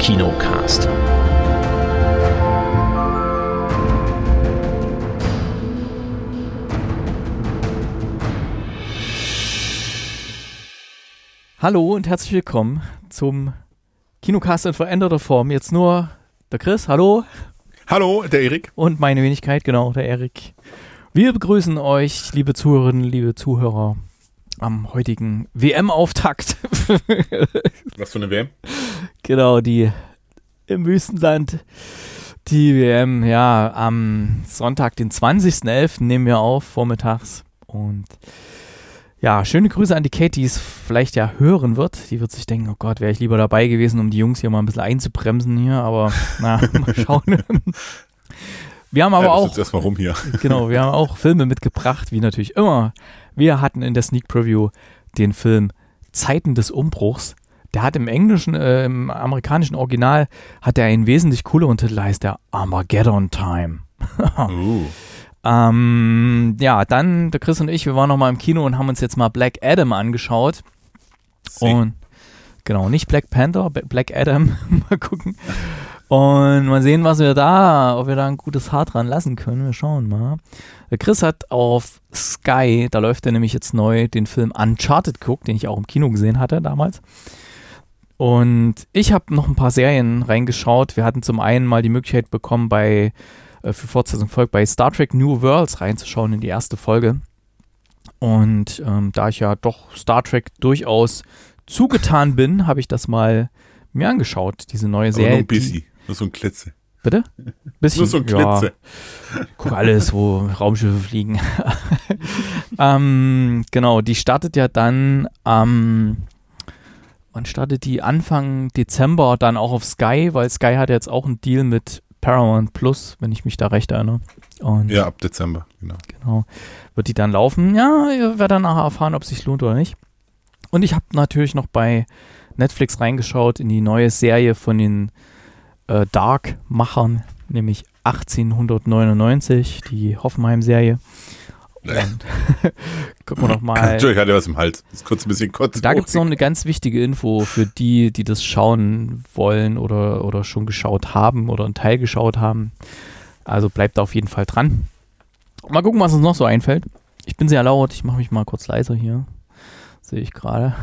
Kinocast. Hallo und herzlich willkommen zum Kinocast in veränderter Form. Jetzt nur der Chris, hallo. Hallo, der Erik. Und meine Wenigkeit, genau, der Erik. Wir begrüßen euch, liebe Zuhörerinnen, liebe Zuhörer, am heutigen WM-Auftakt. Was für eine WM? Genau, die im Wüstenland. Die WM, ja, am Sonntag, den 20.11. nehmen wir auf, vormittags. Und ja, schöne Grüße an die Kate, die es vielleicht ja hören wird. Die wird sich denken, oh Gott, wäre ich lieber dabei gewesen, um die Jungs hier mal ein bisschen einzubremsen hier. Aber na, mal schauen. Wir haben aber ja, auch. erstmal rum hier. Genau, wir haben auch Filme mitgebracht, wie natürlich immer. Wir hatten in der Sneak Preview den Film Zeiten des Umbruchs. Der hat im englischen, äh, im amerikanischen Original, hat er einen wesentlich cooleren Titel, heißt der Armageddon Time. uh. Ähm, ja, dann der Chris und ich, wir waren noch mal im Kino und haben uns jetzt mal Black Adam angeschaut. See. Und genau, nicht Black Panther, Black Adam. mal gucken. Und mal sehen, was wir da, ob wir da ein gutes Haar dran lassen können. Wir schauen mal. Der Chris hat auf Sky, da läuft er nämlich jetzt neu, den Film Uncharted geguckt, den ich auch im Kino gesehen hatte damals. Und ich habe noch ein paar Serien reingeschaut. Wir hatten zum einen mal die Möglichkeit bekommen, bei äh, für Fortsetzung folgt, bei Star Trek New Worlds reinzuschauen in die erste Folge. Und ähm, da ich ja doch Star Trek durchaus zugetan bin, habe ich das mal mir angeschaut, diese neue Serie. Aber nur ein bisschen, nur so ein Klitze. Bitte? Bisschen, nur so ein Klitze. Ja, guck alles, wo Raumschiffe fliegen. ähm, genau, die startet ja dann am, ähm, wann startet die? Anfang Dezember dann auch auf Sky, weil Sky hat jetzt auch einen Deal mit Paramount Plus, wenn ich mich da recht erinnere. Und ja, ab Dezember, genau. Genau. Wird die dann laufen? Ja, ihr werdet dann nachher erfahren, ob es sich lohnt oder nicht. Und ich habe natürlich noch bei Netflix reingeschaut in die neue Serie von den äh, Dark-Machern, nämlich 1899, die Hoffenheim-Serie. gucken wir noch mal. Entschuldigung, ich hatte was im Hals. Ist kurz ein bisschen kurz. Da gibt es noch eine ganz wichtige Info für die, die das schauen wollen oder, oder schon geschaut haben oder einen Teil geschaut haben. Also bleibt da auf jeden Fall dran. Mal gucken, was uns noch so einfällt. Ich bin sehr laut. Ich mache mich mal kurz leiser hier. Sehe ich gerade.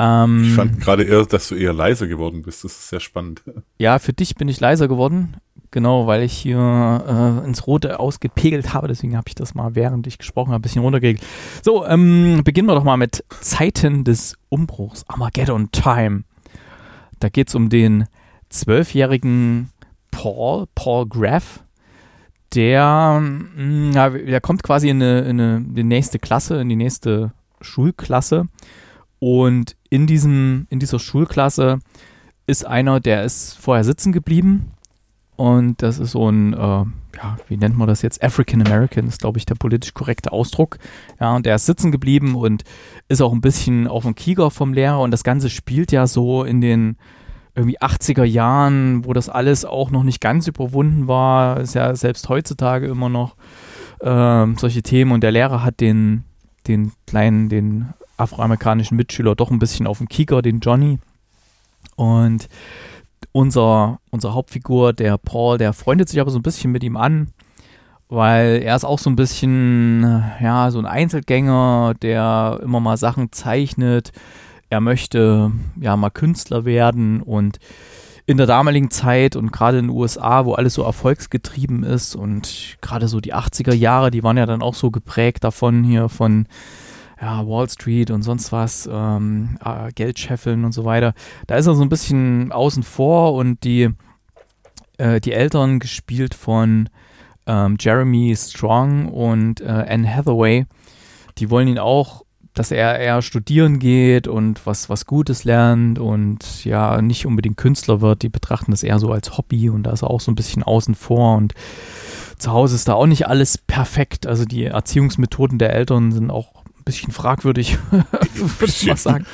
Ähm, ich fand gerade eher, dass du eher leiser geworden bist. Das ist sehr spannend. Ja, für dich bin ich leiser geworden. Genau, weil ich hier äh, ins Rote ausgepegelt habe. Deswegen habe ich das mal, während ich gesprochen habe, ein bisschen runtergeregelt. So, ähm, beginnen wir doch mal mit Zeiten des Umbruchs. Armageddon Time. Da geht es um den zwölfjährigen Paul, Paul Graff. Der, mh, mm, der kommt quasi in, eine, in, eine, in die nächste Klasse, in die nächste Schulklasse. Und in, diesem, in dieser Schulklasse ist einer, der ist vorher sitzen geblieben und das ist so ein, äh, ja, wie nennt man das jetzt? African American ist, glaube ich, der politisch korrekte Ausdruck. Ja, und der ist sitzen geblieben und ist auch ein bisschen auf dem Kieger vom Lehrer. Und das Ganze spielt ja so in den irgendwie 80er Jahren, wo das alles auch noch nicht ganz überwunden war. Ist ja selbst heutzutage immer noch äh, solche Themen. Und der Lehrer hat den, den kleinen, den afroamerikanischen Mitschüler doch ein bisschen auf dem Kieger, den Johnny. Und unser, unser Hauptfigur, der Paul, der freundet sich aber so ein bisschen mit ihm an, weil er ist auch so ein bisschen, ja, so ein Einzelgänger, der immer mal Sachen zeichnet. Er möchte ja mal Künstler werden und in der damaligen Zeit und gerade in den USA, wo alles so erfolgsgetrieben ist und gerade so die 80er Jahre, die waren ja dann auch so geprägt davon hier von ja, Wall Street und sonst was, ähm, äh, Geld scheffeln und so weiter. Da ist er so ein bisschen außen vor und die, äh, die Eltern gespielt von ähm, Jeremy Strong und äh, Anne Hathaway, die wollen ihn auch, dass er eher studieren geht und was, was Gutes lernt und ja, nicht unbedingt Künstler wird. Die betrachten das eher so als Hobby und da ist er auch so ein bisschen außen vor und zu Hause ist da auch nicht alles perfekt. Also die Erziehungsmethoden der Eltern sind auch bisschen fragwürdig, würde ich mal sagen.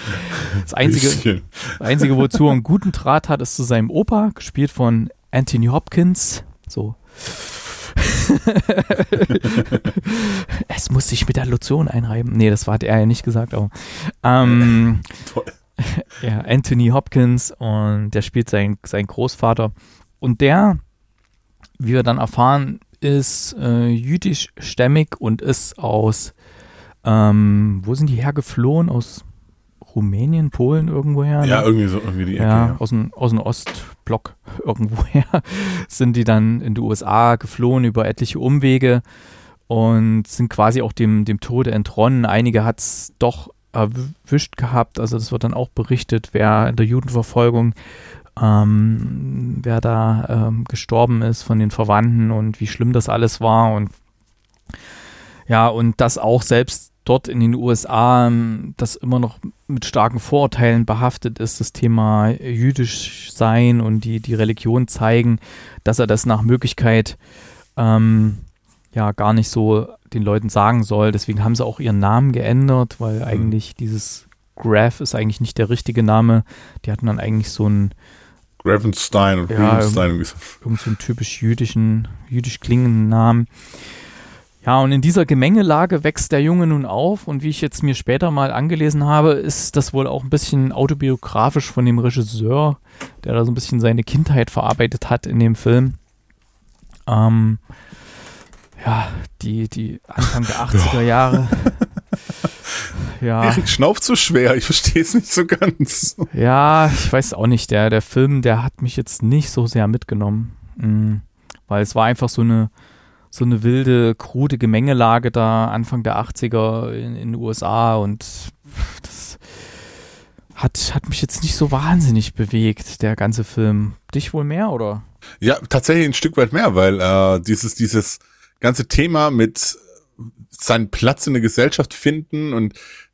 Das Einzige, das Einzige, wozu er einen guten Draht hat, ist zu seinem Opa, gespielt von Anthony Hopkins. So. es muss sich mit der Lotion einreiben. Nee, das hat er ja nicht gesagt, aber. Ähm, Toll. ja, Anthony Hopkins und der spielt seinen, seinen Großvater. Und der, wie wir dann erfahren, ist äh, jüdischstämmig und ist aus, ähm, wo sind die hergeflohen? Aus Rumänien, Polen irgendwoher? Ja, ne? irgendwie so, irgendwie die Ecke, ja, ja. Aus, dem, aus dem Ostblock irgendwoher sind die dann in die USA geflohen über etliche Umwege und sind quasi auch dem, dem Tode entronnen. Einige hat es doch erwischt gehabt, also das wird dann auch berichtet, wer in der Judenverfolgung ähm, wer da ähm, gestorben ist von den Verwandten und wie schlimm das alles war und ja, und das auch selbst dort in den USA, ähm, das immer noch mit starken Vorurteilen behaftet ist, das Thema jüdisch sein und die, die Religion zeigen, dass er das nach Möglichkeit ähm, ja gar nicht so den Leuten sagen soll. Deswegen haben sie auch ihren Namen geändert, weil mhm. eigentlich dieses Graf ist eigentlich nicht der richtige Name. Die hatten dann eigentlich so einen Gravenstein oder ja, irgend so einen typisch jüdischen, jüdisch klingenden Namen. Ja, und in dieser Gemengelage wächst der Junge nun auf und wie ich jetzt mir später mal angelesen habe, ist das wohl auch ein bisschen autobiografisch von dem Regisseur, der da so ein bisschen seine Kindheit verarbeitet hat in dem Film. Ähm, ja, die, die Anfang der 80er Jahre. ja. Erik schnauft so schwer, ich verstehe es nicht so ganz. Ja, ich weiß auch nicht, der, der Film, der hat mich jetzt nicht so sehr mitgenommen. Mhm. Weil es war einfach so eine, so eine wilde, krude Gemengelage da Anfang der 80er in, in den USA und das hat, hat mich jetzt nicht so wahnsinnig bewegt, der ganze Film. Dich wohl mehr, oder? Ja, tatsächlich ein Stück weit mehr, weil äh, dieses, dieses ganze Thema mit seinen Platz in der Gesellschaft finden und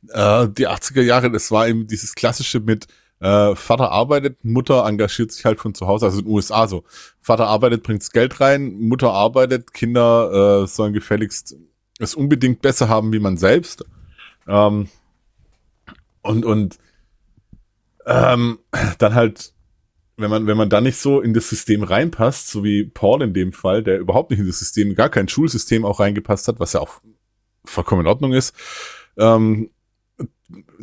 äh, die 80er Jahre, das war eben dieses klassische mit äh, Vater arbeitet, Mutter engagiert sich halt von zu Hause, also in den USA so. Vater arbeitet, bringt's Geld rein, Mutter arbeitet, Kinder äh, sollen gefälligst es unbedingt besser haben wie man selbst. Ähm, und und ähm, dann halt, wenn man, wenn man da nicht so in das System reinpasst, so wie Paul in dem Fall, der überhaupt nicht in das System, gar kein Schulsystem auch reingepasst hat, was ja auch vollkommen in Ordnung ist, ähm,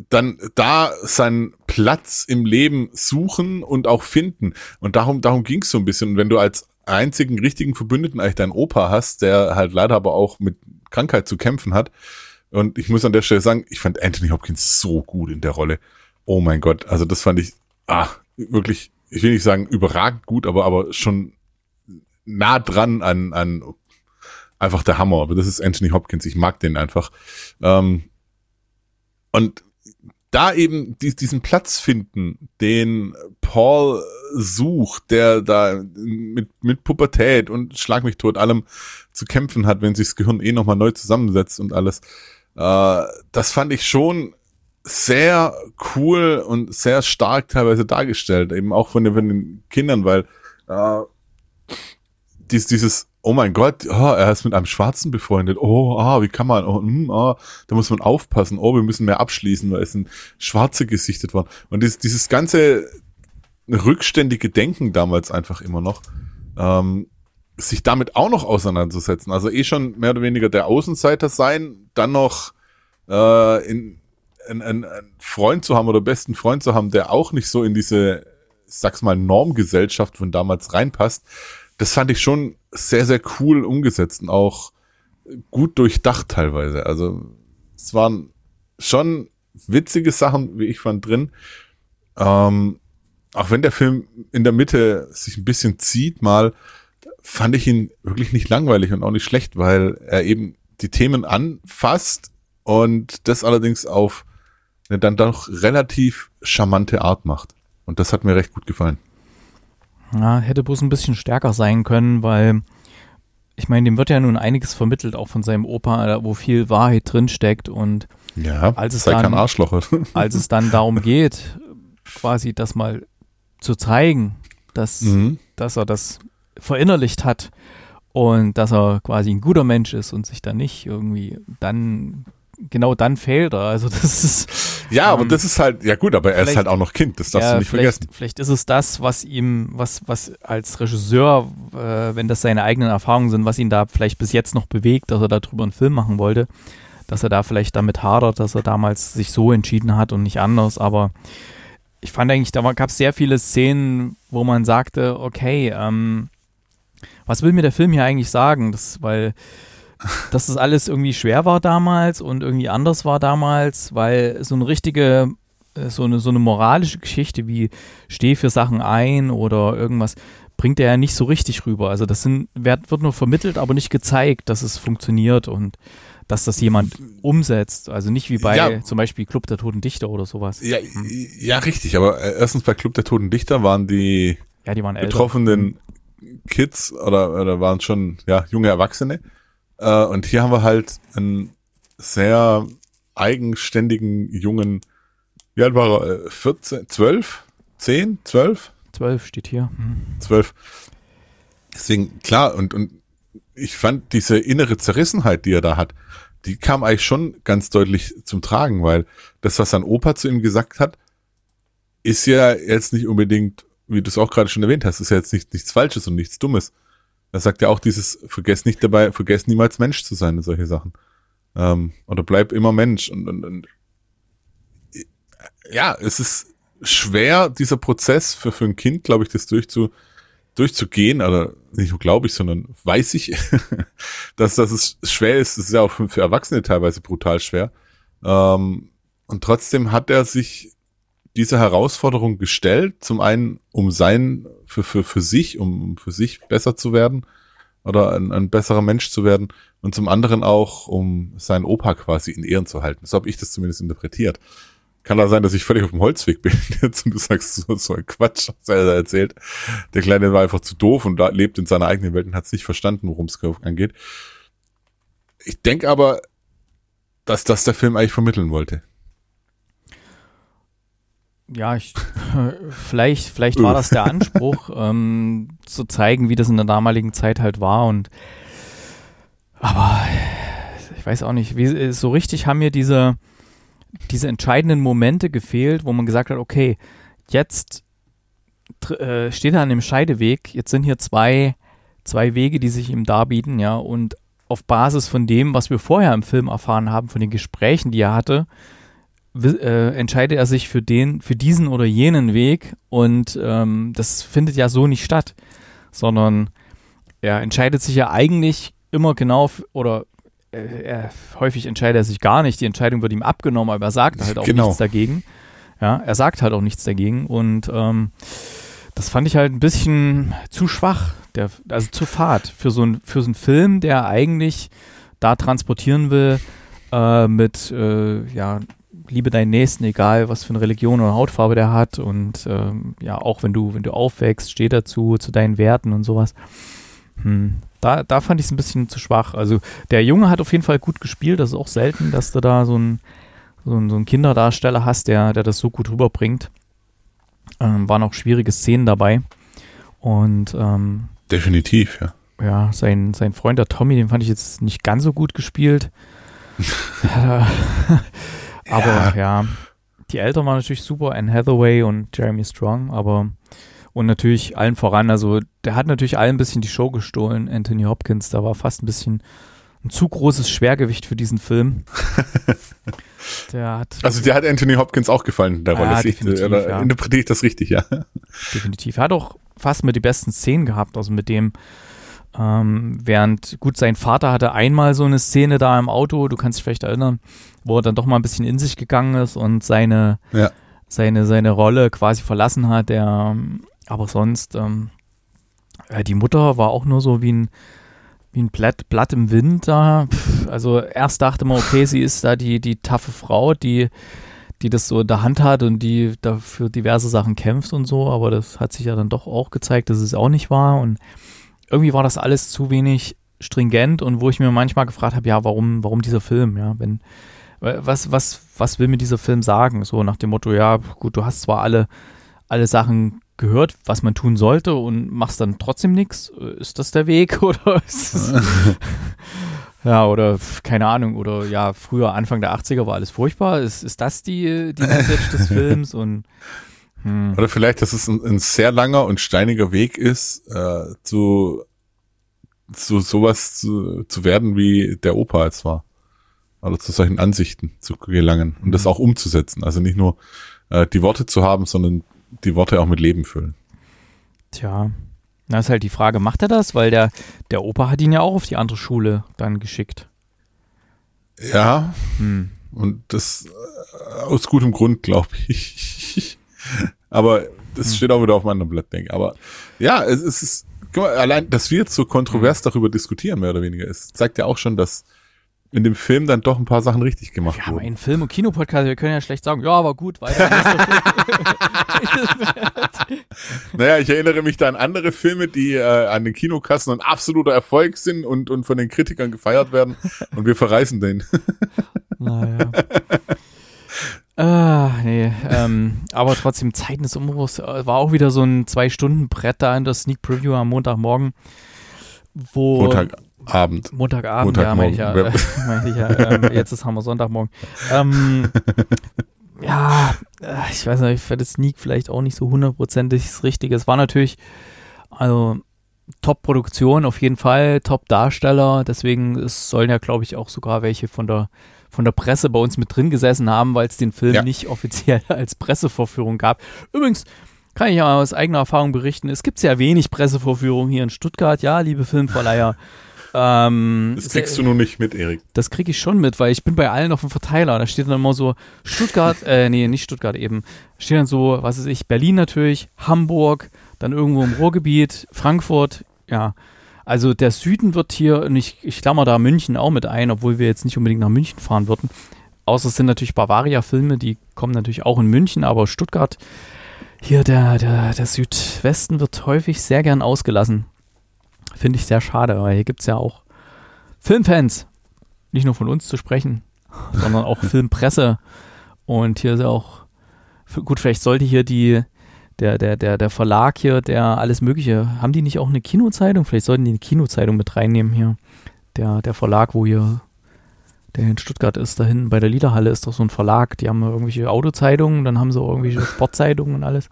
dann da seinen Platz im Leben suchen und auch finden. Und darum, darum ging es so ein bisschen. Und wenn du als einzigen richtigen Verbündeten eigentlich deinen Opa hast, der halt leider aber auch mit Krankheit zu kämpfen hat. Und ich muss an der Stelle sagen, ich fand Anthony Hopkins so gut in der Rolle. Oh mein Gott, also das fand ich, ah, wirklich, ich will nicht sagen überragend gut, aber, aber schon nah dran an, an einfach der Hammer. Aber das ist Anthony Hopkins. Ich mag den einfach. Ähm, und da eben diesen Platz finden, den Paul sucht, der da mit, mit Pubertät und Schlag mich tot allem zu kämpfen hat, wenn sich das Gehirn eh nochmal neu zusammensetzt und alles. Äh, das fand ich schon sehr cool und sehr stark teilweise dargestellt, eben auch von den, von den Kindern, weil äh, dies, dieses oh mein Gott, oh, er ist mit einem Schwarzen befreundet. Oh, ah, wie kann man, oh, mm, ah, da muss man aufpassen. Oh, wir müssen mehr abschließen, weil es sind Schwarze gesichtet worden. Und dieses, dieses ganze rückständige Denken damals einfach immer noch, ähm, sich damit auch noch auseinanderzusetzen. Also eh schon mehr oder weniger der Außenseiter sein, dann noch äh, in, einen, Freund zu haben oder besten Freund zu haben, der auch nicht so in diese, sag's mal, Normgesellschaft von damals reinpasst das fand ich schon sehr, sehr cool umgesetzt und auch gut durchdacht teilweise. Also es waren schon witzige Sachen, wie ich fand, drin. Ähm, auch wenn der Film in der Mitte sich ein bisschen zieht, mal fand ich ihn wirklich nicht langweilig und auch nicht schlecht, weil er eben die Themen anfasst und das allerdings auf eine dann doch relativ charmante Art macht. Und das hat mir recht gut gefallen. Ja, hätte bloß ein bisschen stärker sein können, weil ich meine, dem wird ja nun einiges vermittelt, auch von seinem Opa, wo viel Wahrheit drinsteckt und ja, als es dann, als es dann darum geht, quasi das mal zu zeigen, dass, mhm. dass er das verinnerlicht hat und dass er quasi ein guter Mensch ist und sich dann nicht irgendwie dann genau dann fehlt er. Also das ist. Ja, ähm, aber das ist halt, ja gut, aber er ist halt auch noch Kind, das darfst ja, du nicht vergessen. Vielleicht ist es das, was ihm, was, was als Regisseur, äh, wenn das seine eigenen Erfahrungen sind, was ihn da vielleicht bis jetzt noch bewegt, dass er darüber einen Film machen wollte, dass er da vielleicht damit hadert, dass er damals sich so entschieden hat und nicht anders, aber ich fand eigentlich, da gab es sehr viele Szenen, wo man sagte, okay, ähm, was will mir der Film hier eigentlich sagen? Das, weil dass das alles irgendwie schwer war damals und irgendwie anders war damals, weil so eine richtige, äh, so eine, so eine moralische Geschichte wie steh für Sachen ein oder irgendwas, bringt er ja nicht so richtig rüber. Also das sind, wird, wird nur vermittelt, aber nicht gezeigt, dass es funktioniert und dass das jemand umsetzt. Also nicht wie bei ja. zum Beispiel Club der Toten Dichter oder sowas. Ja, hm. ja richtig. Aber äh, erstens bei Club der Toten Dichter waren die, ja, die waren betroffenen Kids oder, oder waren schon ja, junge Erwachsene. Äh, und hier haben wir halt einen sehr eigenständigen jungen, wie alt war er? 14, 12? 10? 12? 12 steht hier. Mhm. 12. Deswegen, klar, und, und ich fand diese innere Zerrissenheit, die er da hat, die kam eigentlich schon ganz deutlich zum Tragen, weil das, was sein Opa zu ihm gesagt hat, ist ja jetzt nicht unbedingt, wie du es auch gerade schon erwähnt hast, ist ja jetzt nicht, nichts Falsches und nichts Dummes. Er sagt ja auch dieses, vergesst nicht dabei, vergesst niemals Mensch zu sein und solche Sachen. Ähm, oder bleib immer Mensch. Und, und, und ja, es ist schwer, dieser Prozess für, für ein Kind, glaube ich, das durchzu, durchzugehen, oder nicht nur glaube ich, sondern weiß ich, dass, dass es schwer ist. Das ist ja auch für, für Erwachsene teilweise brutal schwer. Ähm, und trotzdem hat er sich diese Herausforderung gestellt, zum einen, um sein, für, für, für sich, um für sich besser zu werden oder ein, ein besserer Mensch zu werden und zum anderen auch, um seinen Opa quasi in Ehren zu halten. So habe ich das zumindest interpretiert. Kann da sein, dass ich völlig auf dem Holzweg bin jetzt und du sagst so, so ein Quatsch, was er da erzählt. Der Kleine war einfach zu doof und lebt in seiner eigenen Welt und hat es nicht verstanden, worum es angeht. Ich denke aber, dass das der Film eigentlich vermitteln wollte ja, ich, vielleicht, vielleicht war das der Anspruch, ähm, zu zeigen, wie das in der damaligen Zeit halt war und aber ich weiß auch nicht, wie, so richtig haben mir diese, diese entscheidenden Momente gefehlt, wo man gesagt hat, okay, jetzt äh, steht er an dem Scheideweg, jetzt sind hier zwei, zwei Wege, die sich ihm darbieten, ja, und auf Basis von dem, was wir vorher im Film erfahren haben, von den Gesprächen, die er hatte, äh, entscheidet er sich für den, für diesen oder jenen Weg und ähm, das findet ja so nicht statt, sondern er entscheidet sich ja eigentlich immer genau oder äh, er, häufig entscheidet er sich gar nicht. Die Entscheidung wird ihm abgenommen, aber er sagt halt auch genau. nichts dagegen. Ja, er sagt halt auch nichts dagegen und ähm, das fand ich halt ein bisschen zu schwach, der, also zu fad für so, ein, für so einen Film, der eigentlich da transportieren will äh, mit äh, ja, liebe deinen Nächsten, egal was für eine Religion oder Hautfarbe der hat. Und ähm, ja, auch wenn du, wenn du aufwächst, steh dazu, zu deinen Werten und sowas. Hm. Da, da fand ich es ein bisschen zu schwach. Also der Junge hat auf jeden Fall gut gespielt. Das ist auch selten, dass du da so einen so ein, so ein Kinderdarsteller hast, der, der das so gut rüberbringt. Ähm, waren auch schwierige Szenen dabei. Und ähm, definitiv, ja. Ja, sein, sein Freund, der Tommy, den fand ich jetzt nicht ganz so gut gespielt. Aber ja. ja, die Eltern waren natürlich super, Anne Hathaway und Jeremy Strong, aber und natürlich allen voran, also der hat natürlich allen ein bisschen die Show gestohlen, Anthony Hopkins, da war fast ein bisschen ein zu großes Schwergewicht für diesen Film. der hat also der hat Anthony Hopkins auch gefallen in der Rolle. Ja, ich, ja. Interpretiere ich das richtig, ja? Definitiv. Er hat auch fast mit die besten Szenen gehabt, also mit dem ähm, während, gut, sein Vater hatte einmal so eine Szene da im Auto, du kannst dich vielleicht erinnern, wo er dann doch mal ein bisschen in sich gegangen ist und seine, ja. seine, seine Rolle quasi verlassen hat. Der, aber sonst, ähm, äh, die Mutter war auch nur so wie ein, wie ein Blatt, Blatt im Wind da. Also erst dachte man, okay, sie ist da die, die taffe Frau, die, die das so in der Hand hat und die dafür diverse Sachen kämpft und so, aber das hat sich ja dann doch auch gezeigt, dass es auch nicht war und irgendwie war das alles zu wenig stringent und wo ich mir manchmal gefragt habe, ja, warum, warum dieser Film, ja, wenn, was, was, was will mir dieser Film sagen? So nach dem Motto, ja, gut, du hast zwar alle, alle Sachen gehört, was man tun sollte und machst dann trotzdem nichts. Ist das der Weg oder ist es, Ja, oder keine Ahnung, oder ja, früher Anfang der 80er war alles furchtbar. Ist, ist das die, die Message des Films? Und hm. Oder vielleicht, dass es ein, ein, sehr langer und steiniger Weg ist, äh, zu, zu sowas zu, zu werden, wie der Opa es war. Oder zu solchen Ansichten zu gelangen und das hm. auch umzusetzen. Also nicht nur äh, die Worte zu haben, sondern die Worte auch mit Leben füllen. Tja, na ist halt die Frage, macht er das? Weil der, der Opa hat ihn ja auch auf die andere Schule dann geschickt. Ja, hm. und das äh, aus gutem Grund, glaube ich. Aber das hm. steht auch wieder auf meinem Blatt, denke Aber ja, es, es ist, guck mal, allein, dass wir jetzt so kontrovers hm. darüber diskutieren, mehr oder weniger, ist, zeigt ja auch schon, dass in dem Film dann doch ein paar Sachen richtig gemacht ja, wurden. Aber in Film- und Kinopodcast, wir können ja schlecht sagen, ja, war gut, weiter. naja, ich erinnere mich da an andere Filme, die äh, an den Kinokassen ein absoluter Erfolg sind und, und von den Kritikern gefeiert werden und wir verreißen den. naja. Ah, nee, ähm, aber trotzdem, Zeiten des Umbruchs äh, war auch wieder so ein Zwei-Stunden-Brett da in der Sneak Preview am Montagmorgen, wo. Montagabend. Montagabend, ja, meine ich ja. Äh, mein ich ja ähm, jetzt ist wir Sonntagmorgen. Ähm, ja, äh, ich weiß nicht, für das Sneak vielleicht auch nicht so hundertprozentig das Richtige. Es war natürlich, also Top-Produktion auf jeden Fall, Top-Darsteller, deswegen es sollen ja, glaube ich, auch sogar welche von der von der Presse bei uns mit drin gesessen haben, weil es den Film ja. nicht offiziell als Pressevorführung gab. Übrigens, kann ich ja aus eigener Erfahrung berichten, es gibt sehr wenig Pressevorführungen hier in Stuttgart, ja, liebe Filmverleiher. Ähm, das kriegst du nur nicht mit, Erik. Das kriege ich schon mit, weil ich bin bei allen auf dem Verteiler. Da steht dann immer so Stuttgart, äh, nee, nicht Stuttgart eben. Steht dann so, was weiß ich, Berlin natürlich, Hamburg, dann irgendwo im Ruhrgebiet, Frankfurt, ja. Also der Süden wird hier, und ich, ich klammer da München auch mit ein, obwohl wir jetzt nicht unbedingt nach München fahren würden. Außer es sind natürlich Bavaria-Filme, die kommen natürlich auch in München, aber Stuttgart, hier der, der, der Südwesten wird häufig sehr gern ausgelassen. Finde ich sehr schade, weil hier gibt es ja auch Filmfans. Nicht nur von uns zu sprechen, sondern auch Filmpresse. Und hier ist ja auch, gut, vielleicht sollte hier die, der, der, der, der Verlag hier, der alles Mögliche, haben die nicht auch eine Kinozeitung? Vielleicht sollten die eine Kinozeitung mit reinnehmen hier. Der, der Verlag, wo hier, der in Stuttgart ist, da hinten bei der Liederhalle ist doch so ein Verlag. Die haben irgendwelche Autozeitungen, dann haben sie auch irgendwelche Sportzeitungen und alles.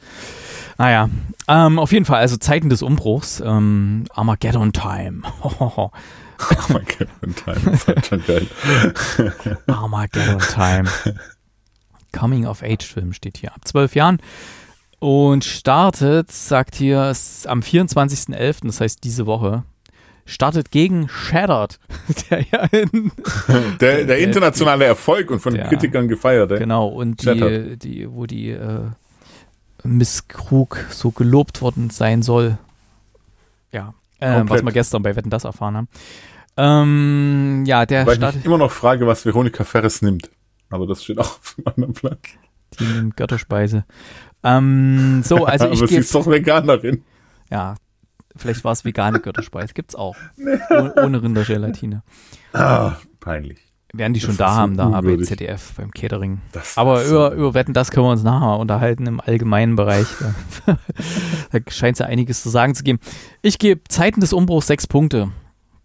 Naja, ähm, auf jeden Fall, also Zeiten des Umbruchs. Ähm, Armageddon Time. Armageddon Time, ist halt schon geil. Armageddon Time. Coming of Age Film steht hier. Ab zwölf Jahren. Und startet, sagt hier, am 24.11., das heißt diese Woche, startet gegen Shattered. Der, ja in, der, der, internationale Erfolg und von den Kritikern gefeiert. Genau, und die, die, wo die äh, Miss Krug so gelobt worden sein soll. Ja, äh, was wir gestern bei Wetten das erfahren haben. Ähm, ja, der Weil startet. Ich immer noch frage, was Veronika Ferres nimmt. Aber das steht auch auf einem anderen Blatt. Die nimmt Götterspeise. Ähm, so, also ich. Aber sie ist doch Veganerin. Ja, vielleicht war es vegane Götterspeise. Gibt's auch. ohne, ohne Rindergelatine. Ah, peinlich. Werden die schon da haben, da bei ZDF, beim Catering. Aber über, über Wetten, das können wir uns nachher unterhalten im allgemeinen Bereich. da scheint es ja einiges zu sagen zu geben. Ich gebe Zeiten des Umbruchs sechs Punkte.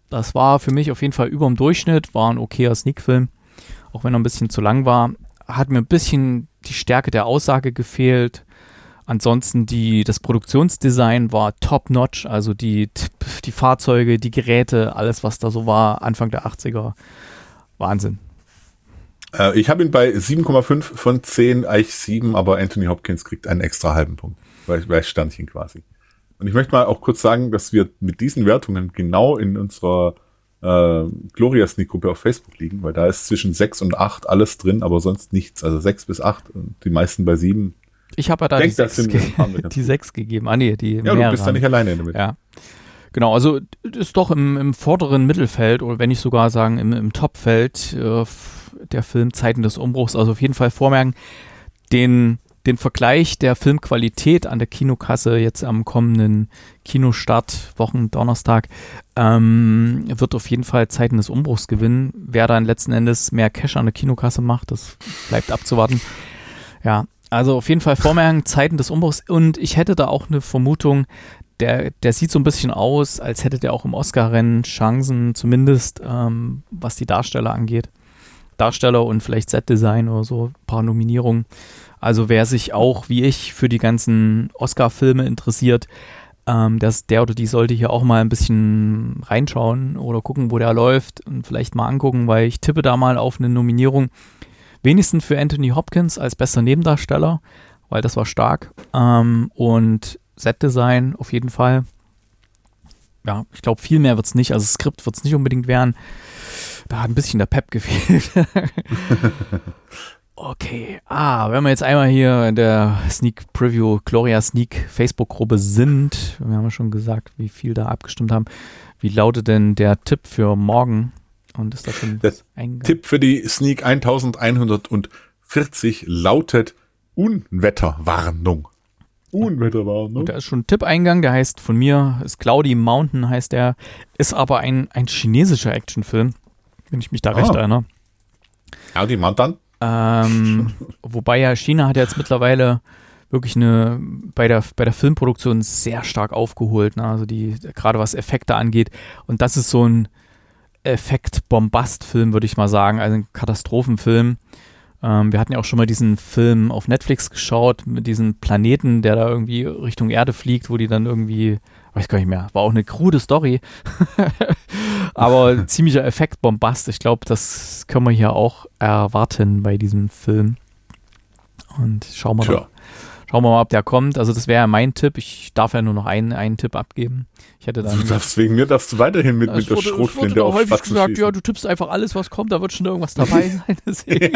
Das war für mich auf jeden Fall über dem Durchschnitt, war ein okayer Sneak-Film, auch wenn er ein bisschen zu lang war. Hat mir ein bisschen die Stärke der Aussage gefehlt. Ansonsten die, das Produktionsdesign war top-notch, also die, die Fahrzeuge, die Geräte, alles, was da so war, Anfang der 80er Wahnsinn. Äh, ich habe ihn bei 7,5 von 10, eigentlich 7, aber Anthony Hopkins kriegt einen extra halben Punkt. Weil, weil Sternchen quasi. Und ich möchte mal auch kurz sagen, dass wir mit diesen Wertungen genau in unserer äh, Gloria Sneak Gruppe auf Facebook liegen, weil da ist zwischen 6 und 8 alles drin, aber sonst nichts. Also 6 bis 8 und die meisten bei 7. Ich habe ja da Denk, die, 6 ge die 6 gegeben. Ah nee, die Ja, du bist da nicht alleine damit. Ja. Genau, also ist doch im, im vorderen Mittelfeld oder wenn nicht sogar sagen im, im Topfeld äh, der Film Zeiten des Umbruchs. Also auf jeden Fall vormerken, den, den Vergleich der Filmqualität an der Kinokasse jetzt am kommenden Kinostart, Wochen, Donnerstag, ähm, wird auf jeden Fall Zeiten des Umbruchs gewinnen. Wer dann letzten Endes mehr Cash an der Kinokasse macht, das bleibt abzuwarten. Ja, also auf jeden Fall vormerken, Zeiten des Umbruchs. Und ich hätte da auch eine Vermutung, der, der sieht so ein bisschen aus, als hätte der auch im Oscar-Rennen Chancen, zumindest ähm, was die Darsteller angeht. Darsteller und vielleicht Set-Design oder so, ein paar Nominierungen. Also wer sich auch, wie ich, für die ganzen Oscar-Filme interessiert, ähm, das, der oder die sollte hier auch mal ein bisschen reinschauen oder gucken, wo der läuft und vielleicht mal angucken, weil ich tippe da mal auf eine Nominierung. Wenigstens für Anthony Hopkins als bester Nebendarsteller, weil das war stark. Ähm, und Set-Design auf jeden Fall. Ja, ich glaube, viel mehr wird es nicht. Also Skript wird es nicht unbedingt werden. Da hat ein bisschen der Pep gefehlt. okay. Ah, wenn wir jetzt einmal hier in der Sneak Preview, Gloria Sneak Facebook-Gruppe sind, wir haben ja schon gesagt, wie viel da abgestimmt haben. Wie lautet denn der Tipp für morgen? Und ist da schon Der Tipp für die Sneak 1140 lautet Unwetterwarnung. Unwetterwarnung. Und da ist schon ein Tipp-Eingang, der heißt von mir, ist Cloudy Mountain heißt der, ist aber ein, ein chinesischer Actionfilm, wenn ich mich da ah. recht erinnere. Cloudy Mountain? Ähm, wobei ja China hat jetzt mittlerweile wirklich eine bei der bei der Filmproduktion sehr stark aufgeholt, ne? also die gerade was Effekte angeht und das ist so ein Effekt-Bombast-Film, würde ich mal sagen, also ein Katastrophenfilm. Ähm, wir hatten ja auch schon mal diesen Film auf Netflix geschaut mit diesem Planeten, der da irgendwie Richtung Erde fliegt, wo die dann irgendwie, weiß gar nicht mehr, war auch eine krude Story, aber ziemlicher Effekt-Bombast. Ich glaube, das können wir hier auch erwarten bei diesem Film. Und schauen wir mal. Schauen wir mal, ob der kommt. Also das wäre mein Tipp. Ich darf ja nur noch einen, einen Tipp abgeben. Ich hätte dann. Du darfst wegen mir darfst du weiterhin mit, mit der Schrotflinte auf häufig gesagt, schießen. ja, du tippst einfach alles, was kommt, da wird schon irgendwas dabei sein.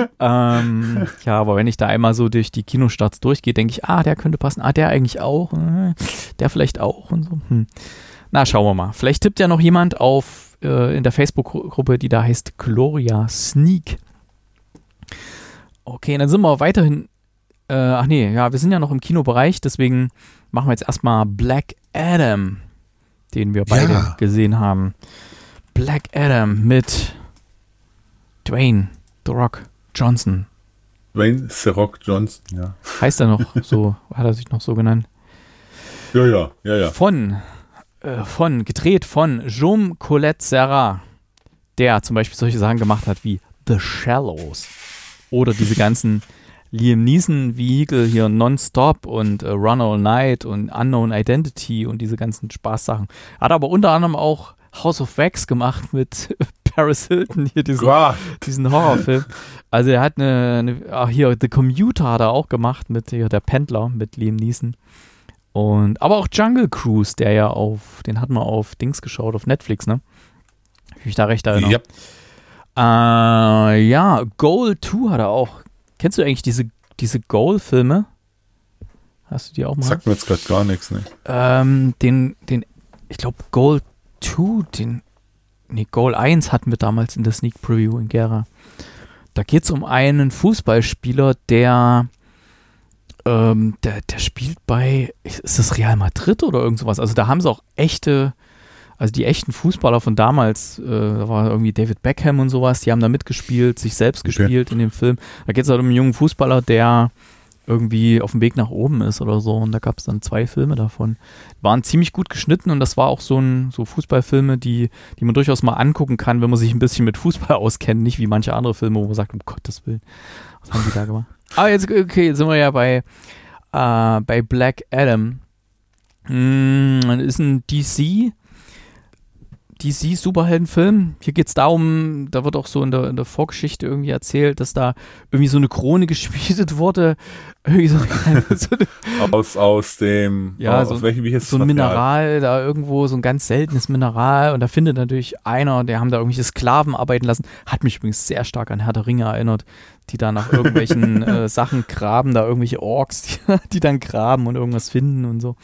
ähm, ja, aber wenn ich da einmal so durch die Kinostarts durchgehe, denke ich, ah, der könnte passen, ah, der eigentlich auch, äh, der vielleicht auch und so. Hm. Na, schauen wir mal. Vielleicht tippt ja noch jemand auf äh, in der Facebook-Gruppe, die da heißt Gloria Sneak. Okay, dann sind wir weiterhin. Äh, ach nee, ja, wir sind ja noch im Kinobereich, deswegen machen wir jetzt erstmal Black Adam, den wir beide ja. gesehen haben. Black Adam mit Dwayne The Rock Johnson. Dwayne The Rock Johnson, ja. Heißt er noch so? hat er sich noch so genannt? Ja, ja, ja, ja. Von, äh, von, gedreht von Jaume Colette Serra, der zum Beispiel solche Sachen gemacht hat wie The Shallows. Oder diese ganzen Liam Neeson-Vehikel hier Nonstop und äh, Run All Night und Unknown Identity und diese ganzen Spaßsachen. Hat aber unter anderem auch House of Wax gemacht mit Paris Hilton, hier diesen, diesen Horrorfilm. Also er hat eine, eine, ach hier, The Commuter hat er auch gemacht mit hier, der Pendler mit Liam Neeson. Und, aber auch Jungle Cruise, der ja auf, den hat man auf Dings geschaut, auf Netflix, ne? Ich mich da recht erinnere. Yep. Äh, ja, Goal 2 hat er auch. Kennst du eigentlich diese, diese Goal-Filme? Hast du die auch mal? Sagt mir jetzt gerade gar nichts, ne? Ähm, den, den, ich glaube, Goal 2, den, nee, Goal 1 hatten wir damals in der Sneak Preview in Gera. Da geht es um einen Fußballspieler, der, ähm, der, der spielt bei, ist das Real Madrid oder irgend sowas? Also da haben sie auch echte, also die echten Fußballer von damals, äh, da war irgendwie David Beckham und sowas, die haben da mitgespielt, sich selbst okay. gespielt in dem Film. Da geht es halt um einen jungen Fußballer, der irgendwie auf dem Weg nach oben ist oder so. Und da gab es dann zwei Filme davon. Waren ziemlich gut geschnitten und das war auch so ein so Fußballfilme, die, die man durchaus mal angucken kann, wenn man sich ein bisschen mit Fußball auskennt, nicht wie manche andere Filme, wo man sagt, um Gottes Willen, was haben die da gemacht? Aber jetzt, okay, jetzt sind wir ja bei, äh, bei Black Adam. Mm, ist ein DC DC-Superheldenfilm. Hier geht es darum, da wird auch so in der, in der Vorgeschichte irgendwie erzählt, dass da irgendwie so eine Krone geschmiedet wurde. So, so aus, aus dem, ja, aus so, welchem, so ein Mineral, da irgendwo so ein ganz seltenes Mineral und da findet natürlich einer, der haben da irgendwelche Sklaven arbeiten lassen. Hat mich übrigens sehr stark an Herr der Ringe erinnert, die da nach irgendwelchen äh, Sachen graben, da irgendwelche Orks, die, die, dann graben und irgendwas finden und so.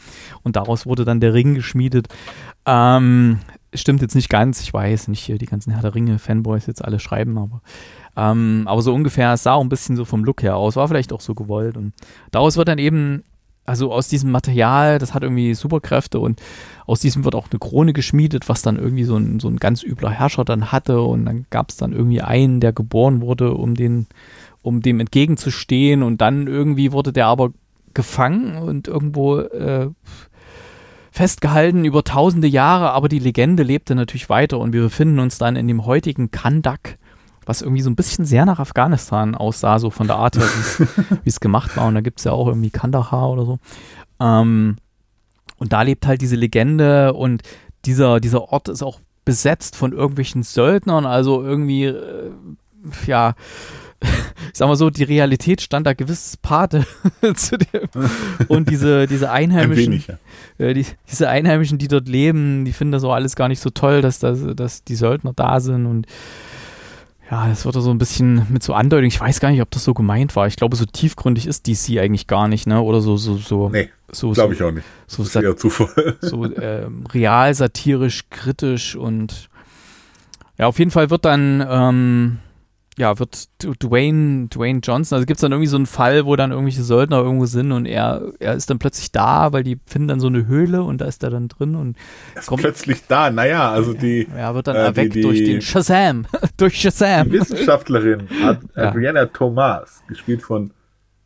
Und daraus wurde dann der Ring geschmiedet. Ähm, stimmt jetzt nicht ganz, ich weiß nicht, hier die ganzen Herr der Ringe-Fanboys jetzt alle schreiben, aber, ähm, aber so ungefähr, es sah auch ein bisschen so vom Look her aus, war vielleicht auch so gewollt und daraus wird dann eben, also aus diesem Material, das hat irgendwie Superkräfte und aus diesem wird auch eine Krone geschmiedet, was dann irgendwie so ein, so ein ganz übler Herrscher dann hatte und dann gab es dann irgendwie einen, der geboren wurde, um den, um dem entgegenzustehen und dann irgendwie wurde der aber gefangen und irgendwo äh, festgehalten über tausende Jahre, aber die Legende lebte natürlich weiter und wir befinden uns dann in dem heutigen Kandak, was irgendwie so ein bisschen sehr nach Afghanistan aussah, so von der Art her, wie es gemacht war. Und da gibt es ja auch irgendwie Kandahar oder so. Ähm, und da lebt halt diese Legende und dieser, dieser Ort ist auch besetzt von irgendwelchen Söldnern, also irgendwie äh, ja, ich sag mal so, die Realität stand da gewiss Pate zu dem. Und diese, diese Einheimischen, Ein wenig, ja. äh, die, diese Einheimischen, die dort leben, die finden das auch alles gar nicht so toll, dass, das, dass die Söldner da sind und ja, das wird so ein bisschen mit so Andeutung. Ich weiß gar nicht, ob das so gemeint war. Ich glaube, so tiefgründig ist DC eigentlich gar nicht, ne? Oder so, so, so. Nee, so, glaube so, ich auch nicht. so, Das ist eher Zufall. so ähm, real, satirisch, kritisch und ja, auf jeden Fall wird dann, ähm, ja, wird Dwayne, Dwayne Johnson, also gibt es dann irgendwie so einen Fall, wo dann irgendwelche Söldner irgendwo sind und er, er ist dann plötzlich da, weil die finden dann so eine Höhle und da ist er dann drin und ist kommt- plötzlich da. Naja, also die, er wird dann Äh, die- erweckt die- durch den Shazam, durch die Shazam. Wissenschaftlerin Ad Ja. Adriana Thomas, gespielt von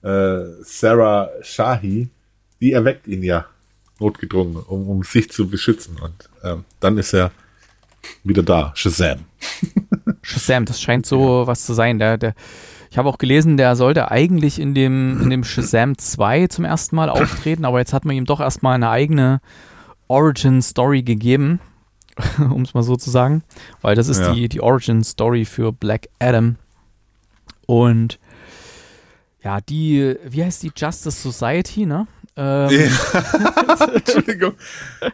äh, Sarah Shahi, die erweckt ihn ja notgedrungen, um, um sich zu beschützen. Und ähm, dann ist er wieder da. Shazam. Shazam, das scheint so was zu sein. Der, der, ich habe auch gelesen, der sollte eigentlich in dem, in dem Shazam 2 zum ersten Mal auftreten, aber jetzt hat man ihm doch erstmal eine eigene Origin-Story gegeben, um es mal so zu sagen, weil das ist Ja. die, die Origin-Story für Black Adam. Und ja, die, wie heißt die Justice Society, ne? Ähm, Ja. Entschuldigung.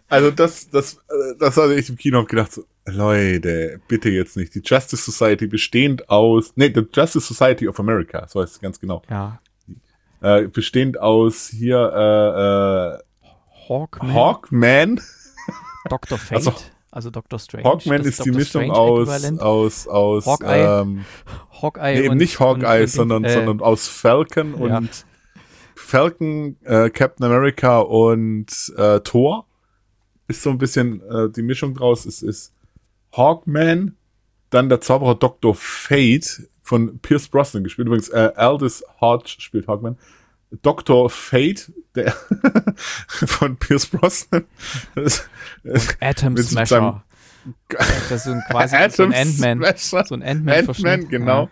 Also das, das, äh, das hatte ich im Kino auch gedacht, so, Leute, bitte jetzt nicht. Die Justice Society bestehend aus, nee, the Justice Society of America, so heißt es ganz genau. ja, Äh, bestehend aus hier äh, äh, Hawkman, Hawkman. Dr. Fate, Also, also Dr. Strange. Hawkman das ist die Dr. Mischung Strange aus, aus, aus, Hawkeye ähm, Hawkeye nee, eben und, nicht Hawkeye, und, und, sondern, äh, sondern aus Falcon ja. und Falcon, äh, Captain America und äh, Thor ist so ein bisschen äh, die Mischung draus. Es ist Hawkman, dann der Zauberer Dr. Fate von Pierce Brosnan gespielt. Übrigens, äh, Aldous Hodge spielt Hawkman. Dr. Fate, der von Pierce Brosnan. Atom Smasher. Das ist so ein quasi so Atom ein Ant-Man. Smasher. So ein Ant-Man. Genau.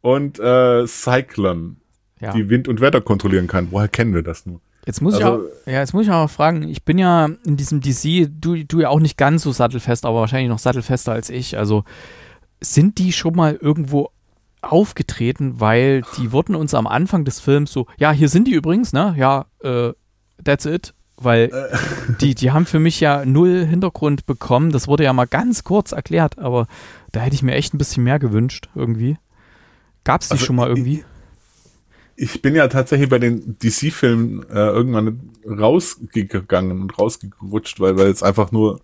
Und äh, Cyclone, Ja. die Wind und Wetter kontrollieren kann. Woher kennen wir das nur? Jetzt muss ich Also- auch, ja, jetzt muss ich auch fragen, ich bin ja in diesem DC, du, du ja auch nicht ganz so sattelfest, aber wahrscheinlich noch sattelfester als ich. Also sind die schon mal irgendwo aufgetreten, weil die wurden uns am Anfang des Films so, ja, hier sind die übrigens, ne? Ja, äh, that's it. Weil Äh. die, die haben für mich ja null Hintergrund bekommen. Das wurde ja mal ganz kurz erklärt, aber da hätte ich mir echt ein bisschen mehr gewünscht, irgendwie. Gab es die Also, schon mal irgendwie? Ich bin ja tatsächlich bei den DC-Filmen äh, irgendwann rausgegangen und rausgerutscht, weil, weil es einfach nur,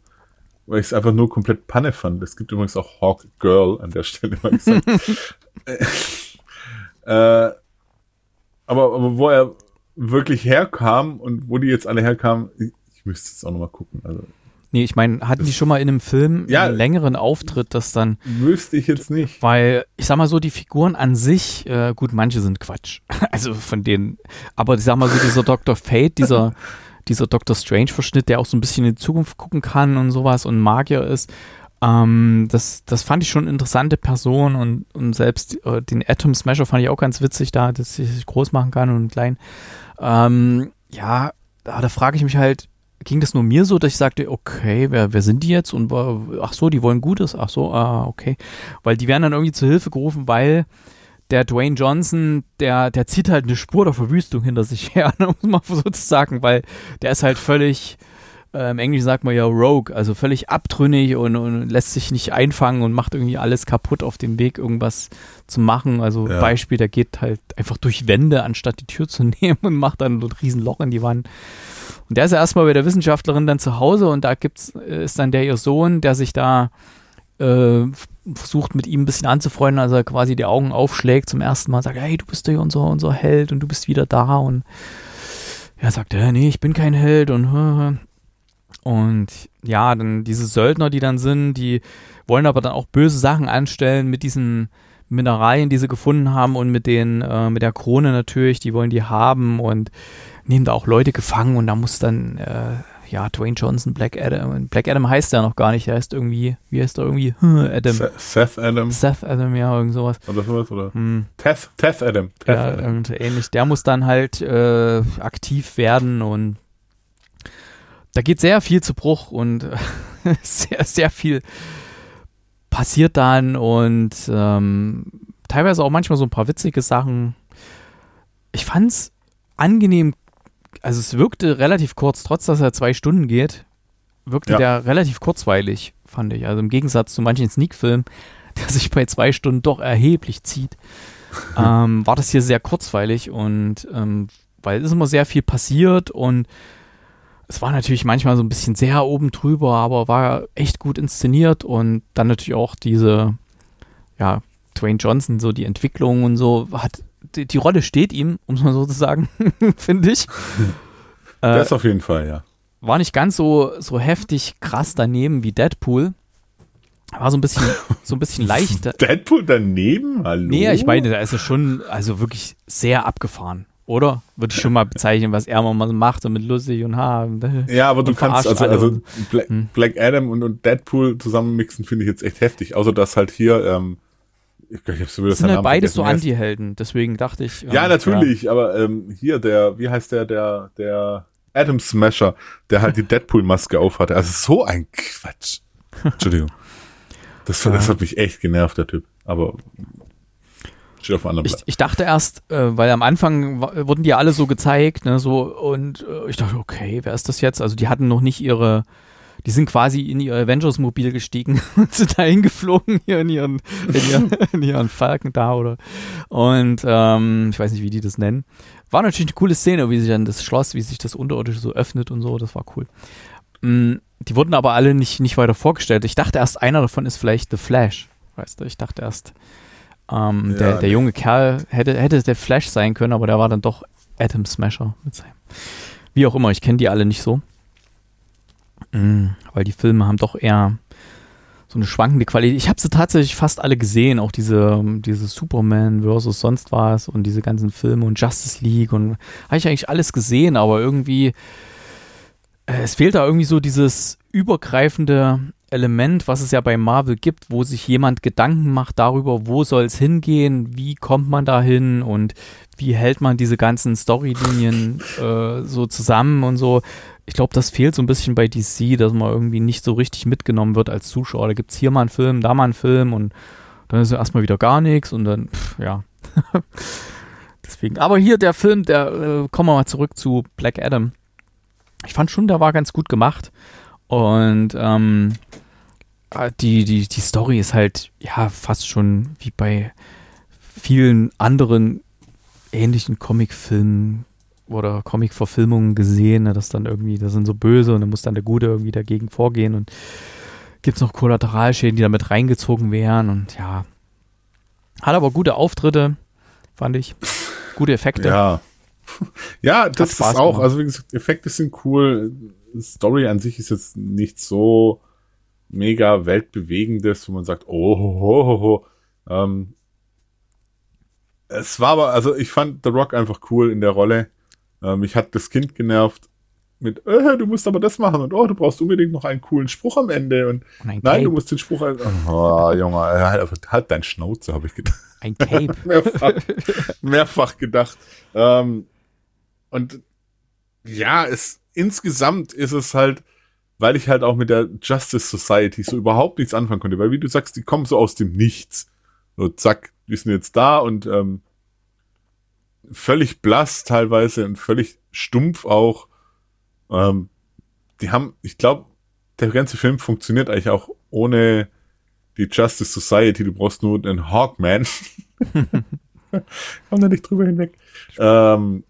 weil ich es einfach nur komplett Panne fand. Es gibt übrigens auch Hawk Girl an der Stelle mal gesagt. äh, aber, aber wo er wirklich herkam und wo die jetzt alle herkamen, ich, ich müsste jetzt auch nochmal gucken. Also Nee, ich meine, hatten die schon mal in einem Film Ja. einen längeren Auftritt, das dann, wüsste ich jetzt nicht. weil, ich sag mal so, die Figuren an sich, äh, gut, manche sind Quatsch. Also von denen, aber ich sag mal so, dieser Dr. Fate, dieser, dieser Dr. Strange-Verschnitt, der auch so ein bisschen in die Zukunft gucken kann und sowas und Magier ist, ähm, das, das fand ich schon eine interessante Person und, und selbst äh, den Atom Smasher fand ich auch ganz witzig da, dass ich sich groß machen kann und klein. Ähm, ja, da, da frage ich mich halt, ging das nur mir so, dass ich sagte, okay, wer, wer sind die jetzt? Und ach so, die wollen Gutes, ach so, ah, okay. Weil die werden dann irgendwie zur Hilfe gerufen, weil der Dwayne Johnson, der, der zieht halt eine Spur der Verwüstung hinter sich her, ne, muss man so zu sagen, weil der ist halt völlig, äh, im Englischen sagt man ja Rogue, also völlig abtrünnig und, und lässt sich nicht einfangen und macht irgendwie alles kaputt auf dem Weg, irgendwas zu machen. Also Ja. Beispiel, der geht halt einfach durch Wände, anstatt die Tür zu nehmen und macht dann ein riesen Loch in die Wand. Und der ist ja erstmal bei der Wissenschaftlerin dann zu Hause und da gibt's, äh, ist dann der ihr Sohn, der sich da äh, versucht mit ihm ein bisschen anzufreunden, also er quasi die Augen aufschlägt zum ersten Mal, sagt, hey, du bist ja unser, unser Held und du bist wieder da und er sagt, nee, ich bin kein Held und und ja, dann diese Söldner, die dann sind, die wollen aber dann auch böse Sachen anstellen mit diesen Mineralien, die sie gefunden haben und mit den, äh, mit der Krone natürlich, die wollen die haben und nehmen da auch Leute gefangen und da muss dann, äh, ja, Dwayne Johnson, Black Adam, Black Adam heißt ja noch gar nicht, der heißt irgendwie, wie heißt er irgendwie? Hm, Adam. Seth, Adams Seth Adam, ja, irgend sowas. oder sowas oder Hm. Teth, Teth Adam. Teth Ja, Adam. und ähnlich. Der muss dann halt äh, aktiv werden und da geht sehr viel zu Bruch und sehr, sehr viel passiert dann und ähm, teilweise auch manchmal so ein paar witzige Sachen. Ich fand's angenehm, also es wirkte relativ kurz, trotz dass er zwei Stunden geht, wirkte Ja. der relativ kurzweilig, fand ich. Also im Gegensatz zu manchen Sneak-Filmen, der sich bei zwei Stunden doch erheblich zieht, ähm, war das hier sehr kurzweilig und ähm, weil es ist immer sehr viel passiert und es war natürlich manchmal so ein bisschen sehr oben drüber, aber war echt gut inszeniert und dann natürlich auch diese, ja, Dwayne Johnson, so die Entwicklung und so, hat die, die Rolle steht ihm, um es mal so zu sagen, finde ich. Äh, Das auf jeden Fall, ja. war nicht ganz so, so heftig krass daneben wie Deadpool. War so ein bisschen, so ein bisschen leichter. Deadpool daneben? Hallo? Nee, ich meine, da ist es schon, also wirklich sehr abgefahren, oder? Würde ich schon mal bezeichnen, was er mal macht, so mit lustig und ha. Ja, aber du kannst, also, also Black, Hm. Black Adam und, und Deadpool zusammenmixen finde ich jetzt echt heftig. Außer dass halt hier, ähm, ich, ich hab's wieder Das sind halt beides so. Anti-Helden, deswegen dachte ich. Ja, ähm, natürlich, aber ähm, hier der, wie heißt der, der, der Adam Smasher, der halt die Deadpool-Maske aufhatte. Also so ein Quatsch. Entschuldigung. Das, das hat mich echt genervt, der Typ. Aber steht auf einem anderen Ich, Blatt. ich dachte erst, äh, weil am Anfang wurden die alle so gezeigt, ne, so, und äh, ich dachte, okay, wer ist das jetzt? Also die hatten noch nicht ihre, die sind quasi in ihr Avengers-Mobil gestiegen und sind dahin geflogen, hier in ihren, in ihren, in ihren Falken da, oder? Und ähm, ich weiß nicht, wie die das nennen. War natürlich eine coole Szene, wie sich dann das Schloss, wie sich das Unterirdische so öffnet und so, das war cool. Mm, die wurden aber alle nicht, nicht weiter vorgestellt. Ich dachte erst, einer davon ist vielleicht The Flash. Weißt du, ich dachte erst, ähm, Ja, der, der nee. junge Kerl hätte, hätte der Flash sein können, aber der war dann doch Atom Smasher mit seinem. Wie auch immer, ich kenne die alle nicht so. Mm, weil die Filme haben doch eher so eine schwankende Qualität. Ich habe sie tatsächlich fast alle gesehen, auch diese, diese Superman versus sonst was und diese ganzen Filme und Justice League und habe ich eigentlich alles gesehen, aber irgendwie äh, es fehlt da irgendwie so dieses übergreifende Element, was es ja bei Marvel gibt, wo sich jemand Gedanken macht darüber, wo soll es hingehen, wie kommt man da hin und wie hält man diese ganzen Storylinien äh, so zusammen und so. Ich glaube, das fehlt so ein bisschen bei DC, dass man irgendwie nicht so richtig mitgenommen wird als Zuschauer. Da gibt es hier mal einen Film, da mal einen Film und dann ist erstmal wieder gar nichts und dann, pff, ja. Deswegen. Aber hier der Film, der, äh, kommen wir mal zurück zu Black Adam. Ich fand schon, der war ganz gut gemacht. Und ähm, äh, die, die, die Story ist halt, ja, fast schon wie bei vielen anderen ähnlichen Comicfilmen oder Comic-Verfilmungen gesehen, ne, dass dann irgendwie, das sind so böse und dann muss dann der Gute irgendwie dagegen vorgehen und gibt es noch Kollateralschäden, die damit reingezogen wären und ja. Hat aber gute Auftritte, fand ich. Gute Effekte. Ja. Ja, das ist auch, gemacht. also wie gesagt, Effekte sind cool. Story an sich ist jetzt nicht so mega weltbewegendes, wo man sagt, oh, ho, ho, ho, ho. Ähm, es war aber, also ich fand The Rock einfach cool in der Rolle. Ähm, mich hat das Kind genervt mit, äh, du musst aber das machen und oh, du brauchst unbedingt noch einen coolen Spruch am Ende und Und ein nein, du Cape. musst den Spruch, halt- oh, Junge, halt, halt dein Schnauze, habe ich gedacht Ein Cape. mehrfach, mehrfach gedacht. Ähm, und ja, es insgesamt ist es halt, weil ich halt auch mit der Justice Society so überhaupt nichts anfangen konnte, weil wie du sagst, die kommen so aus dem Nichts. So zack, die sind jetzt da und ähm, völlig blass teilweise und völlig stumpf auch. Ähm, die haben, ich glaube, der ganze Film funktioniert eigentlich auch ohne die Justice Society. Du brauchst nur einen Hawkman. Komm da nicht drüber hinweg. Ähm,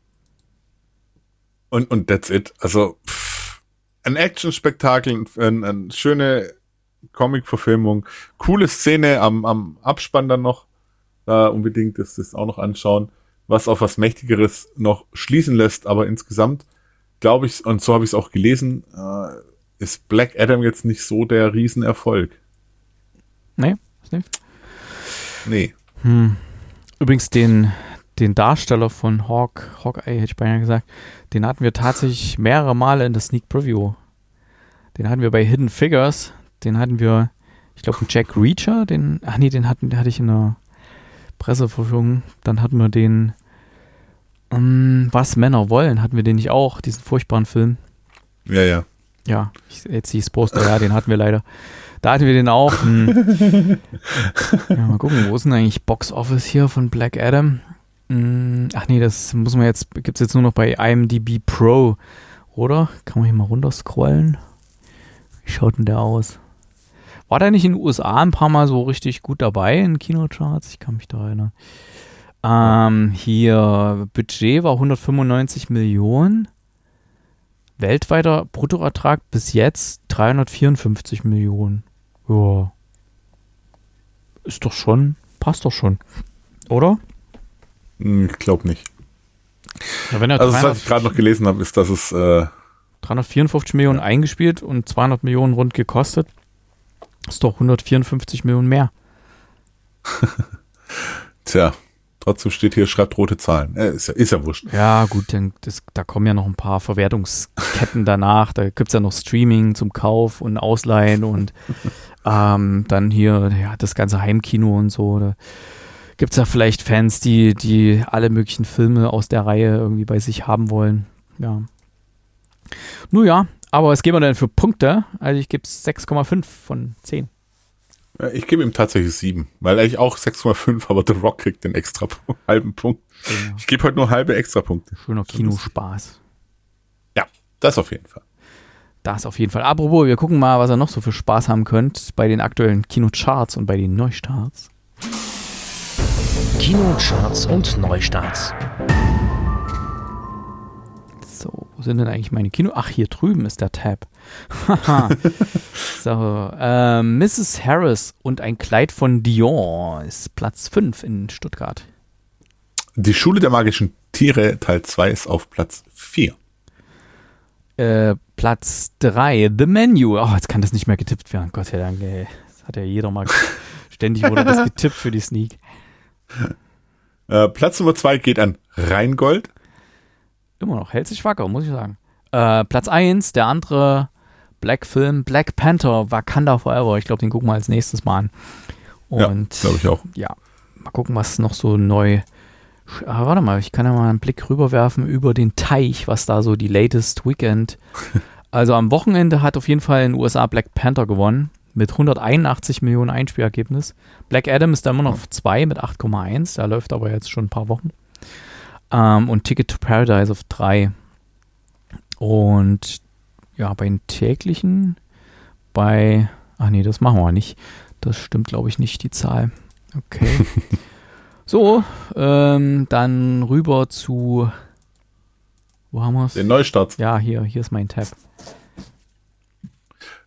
und, und that's it. Also, pff, ein Action-Spektakel, ein, eine schöne Comic-Verfilmung, coole Szene am, am Abspann dann noch. Da unbedingt das, das auch noch anschauen, was auf was Mächtigeres noch schließen lässt, aber insgesamt glaube ich, und so habe ich es auch gelesen, äh, ist Black Adam jetzt nicht so der Riesenerfolg. Nee, ist nicht. Nee. Hm. Übrigens den, den Darsteller von Hawk, Hawkeye, hätte ich beinahe gesagt, den hatten wir tatsächlich mehrere Male in der Sneak Preview. Den hatten wir bei Hidden Figures, den hatten wir, ich glaube, Jack Reacher, den, ach nee, den hatten, den hatte ich in der Presseverfügung. Dann hatten wir den, ähm, Was Männer wollen, hatten wir den nicht auch, diesen furchtbaren Film. Ja, ja. Ja, ich, jetzt sehe ich das Poster, ja, den hatten wir leider. Da hatten wir den auch. Hm. ja, mal gucken, wo ist denn eigentlich Box Office hier von Black Adam? Hm, ach nee, das muss man jetzt, gibt es jetzt nur noch bei IMDb Pro, oder? Kann man hier mal runterscrollen? Wie schaut denn der aus? War der nicht in den USA ein paar Mal so richtig gut dabei in Kinocharts? Ich kann mich da erinnern. Ähm, hier, Budget war 195 Millionen. Weltweiter Bruttoertrag bis jetzt 354 Millionen. Ja. Ist doch schon, passt doch schon. Oder? Hm, ich glaube nicht. Ja, Also, 300 was ich gerade noch gelesen habe, ist, dass es, äh, 354 Millionen eingespielt und 200 Millionen rund gekostet, ist doch 154 Millionen mehr. tja, trotzdem steht hier, schreibt rote Zahlen. Äh, ist, ja, ist ja wurscht. Ja, gut, dann, das, da kommen ja noch ein paar Verwertungsketten danach. Da gibt es ja noch Streaming zum Kauf und Ausleihen und ähm, dann hier ja, das ganze Heimkino und so. Da gibt es ja vielleicht Fans, die, die alle möglichen Filme aus der Reihe irgendwie bei sich haben wollen. Ja. Nun ja, aber was geben wir denn für Punkte? Also ich gebe es 6,5 von 10. Äh, Ich gebe ihm tatsächlich sieben, weil eigentlich auch 6,5, aber The Rock kriegt den extra halben Punkt. Ja. Ich gebe heute nur halbe extra Punkte. Schöner Kinospaß. Ja, das auf jeden Fall. Das auf jeden Fall. Apropos, wir gucken mal, was ihr noch so für Spaß haben könnt bei den aktuellen Kinocharts und bei den Neustarts. Kinocharts und Neustarts. So, wo sind denn eigentlich meine Kino? Ach, hier drüben ist der Tab. Haha. so, äh, Mrs. Harris und ein Kleid von Dior ist Platz 5 in Stuttgart. Die Schule der magischen Tiere Teil 2 ist auf Platz 4. Äh, Platz 3, The Menu. Oh, jetzt kann das nicht mehr getippt werden. Gott sei Dank, ey. Das hat ja jeder mal. Ständig wurde das getippt für die Sneak. Äh, Platz Nummer 2 geht an Rheingold. Immer noch, hält sich wacker, muss ich sagen. Äh, Platz 1, der andere Black-Film, Black Panther, Wakanda Forever. Ich glaube, den gucken wir als nächstes mal an. Und ja, glaube ich auch. ja, mal gucken, was noch so neu. Ah, warte mal, ich kann ja mal einen Blick rüberwerfen über den Teich, was da so die latest Weekend. Also am Wochenende hat auf jeden Fall in den USA Black Panther gewonnen mit 181 Millionen Einspielergebnis. Black Adam ist da immer noch auf 2 mit 8,1, der läuft aber jetzt schon ein paar Wochen. Ähm, und Ticket to Paradise auf 3. Und ja, bei den täglichen, bei, ach nee, das machen wir nicht. Das stimmt, glaube ich, nicht, die Zahl. Okay. so, ähm, dann rüber zu, wo haben wir es? Den Neustart. Ja, hier, hier ist mein Tab.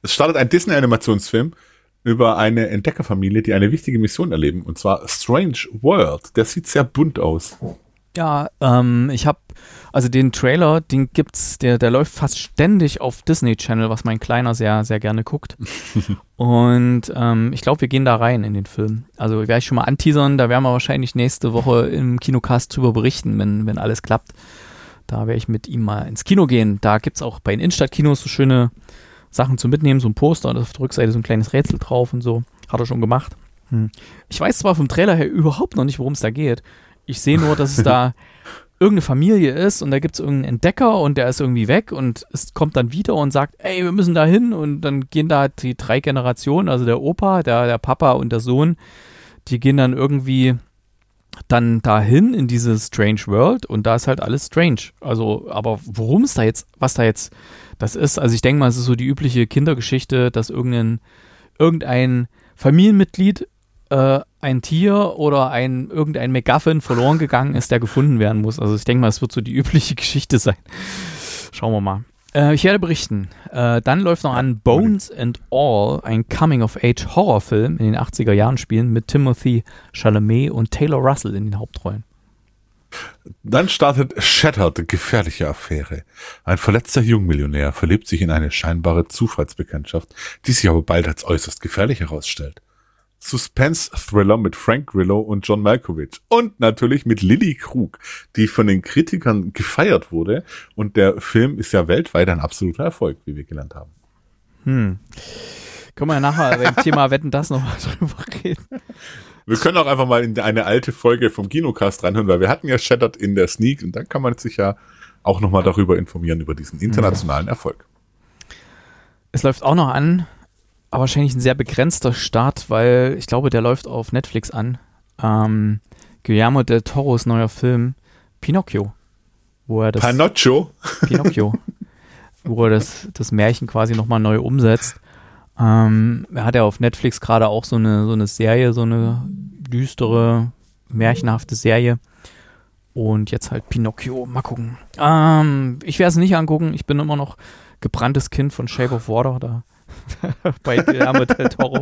Es startet ein Disney-Animationsfilm über eine Entdeckerfamilie, die eine wichtige Mission erleben, und zwar Strange World. Der sieht sehr bunt aus. Ja, ähm, ich habe, also den Trailer, den gibt's, der, der läuft fast ständig auf Disney Channel, was mein Kleiner sehr, sehr gerne guckt. Und ähm, ich glaube, wir gehen da rein in den Film. Also werde ich schon mal anteasern, da werden wir wahrscheinlich nächste Woche im Kinocast drüber berichten, wenn, wenn alles klappt. Da werde ich mit ihm mal ins Kino gehen. Da gibt's auch bei den Innenstadtkinos so schöne Sachen zum Mitnehmen, so ein Poster und auf der Rückseite so ein kleines Rätsel drauf und so. Hat er schon gemacht. Hm. Ich weiß zwar vom Trailer her überhaupt noch nicht, worum es da geht. Ich sehe nur, dass es da irgendeine Familie ist und da gibt es irgendeinen Entdecker und der ist irgendwie weg und es kommt dann wieder und sagt, ey, wir müssen da hin und dann gehen da die drei Generationen, also der Opa, der, der Papa und der Sohn, die gehen dann irgendwie dann dahin in diese Strange World und da ist halt alles strange. Also, aber worum es da jetzt, was da jetzt das ist, also ich denke mal, es ist so die übliche Kindergeschichte, dass irgendein, irgendein Familienmitglied äh, ein Tier oder ein irgendein MacGuffin verloren gegangen ist, der gefunden werden muss. Also ich denke mal, es wird so die übliche Geschichte sein. Schauen wir mal. Äh, ich werde berichten. Äh, dann läuft noch an Bones and All, ein Coming-of-Age-Horrorfilm in den 80er Jahren spielen mit Timothy Chalamet und Taylor Russell in den Hauptrollen. Dann startet Shattered, gefährliche Affäre. Ein verletzter Jungmillionär verliebt sich in eine scheinbare Zufallsbekanntschaft, die sich aber bald als äußerst gefährlich herausstellt. Suspense-Thriller mit Frank Grillo und John Malkovich. Und natürlich mit Lily Krug, die von den Kritikern gefeiert wurde. Und der Film ist ja weltweit ein absoluter Erfolg, wie wir gelernt haben. Hm. Können wir nachher beim Thema Wetten das nochmal drüber reden. Wir können auch einfach mal in eine alte Folge vom Kinocast reinhören, weil wir hatten ja Shattered in der Sneak und dann kann man sich ja auch nochmal darüber informieren, über diesen internationalen Erfolg. Es läuft auch noch an aber wahrscheinlich ein sehr begrenzter Start, weil ich glaube, der läuft auf Netflix an. Ähm, Guillermo del Toros neuer Film Pinocchio, wo er das Pinocchio. Pinocchio, wo er das, das Märchen quasi nochmal neu umsetzt. Ähm, er hat ja auf Netflix gerade auch so eine, so eine Serie, so eine düstere, märchenhafte Serie. Und jetzt halt Pinocchio. Mal gucken. Ähm, ich werde es nicht angucken. Ich bin immer noch gebranntes Kind von Shape of Water da bei Guillermo del Toro.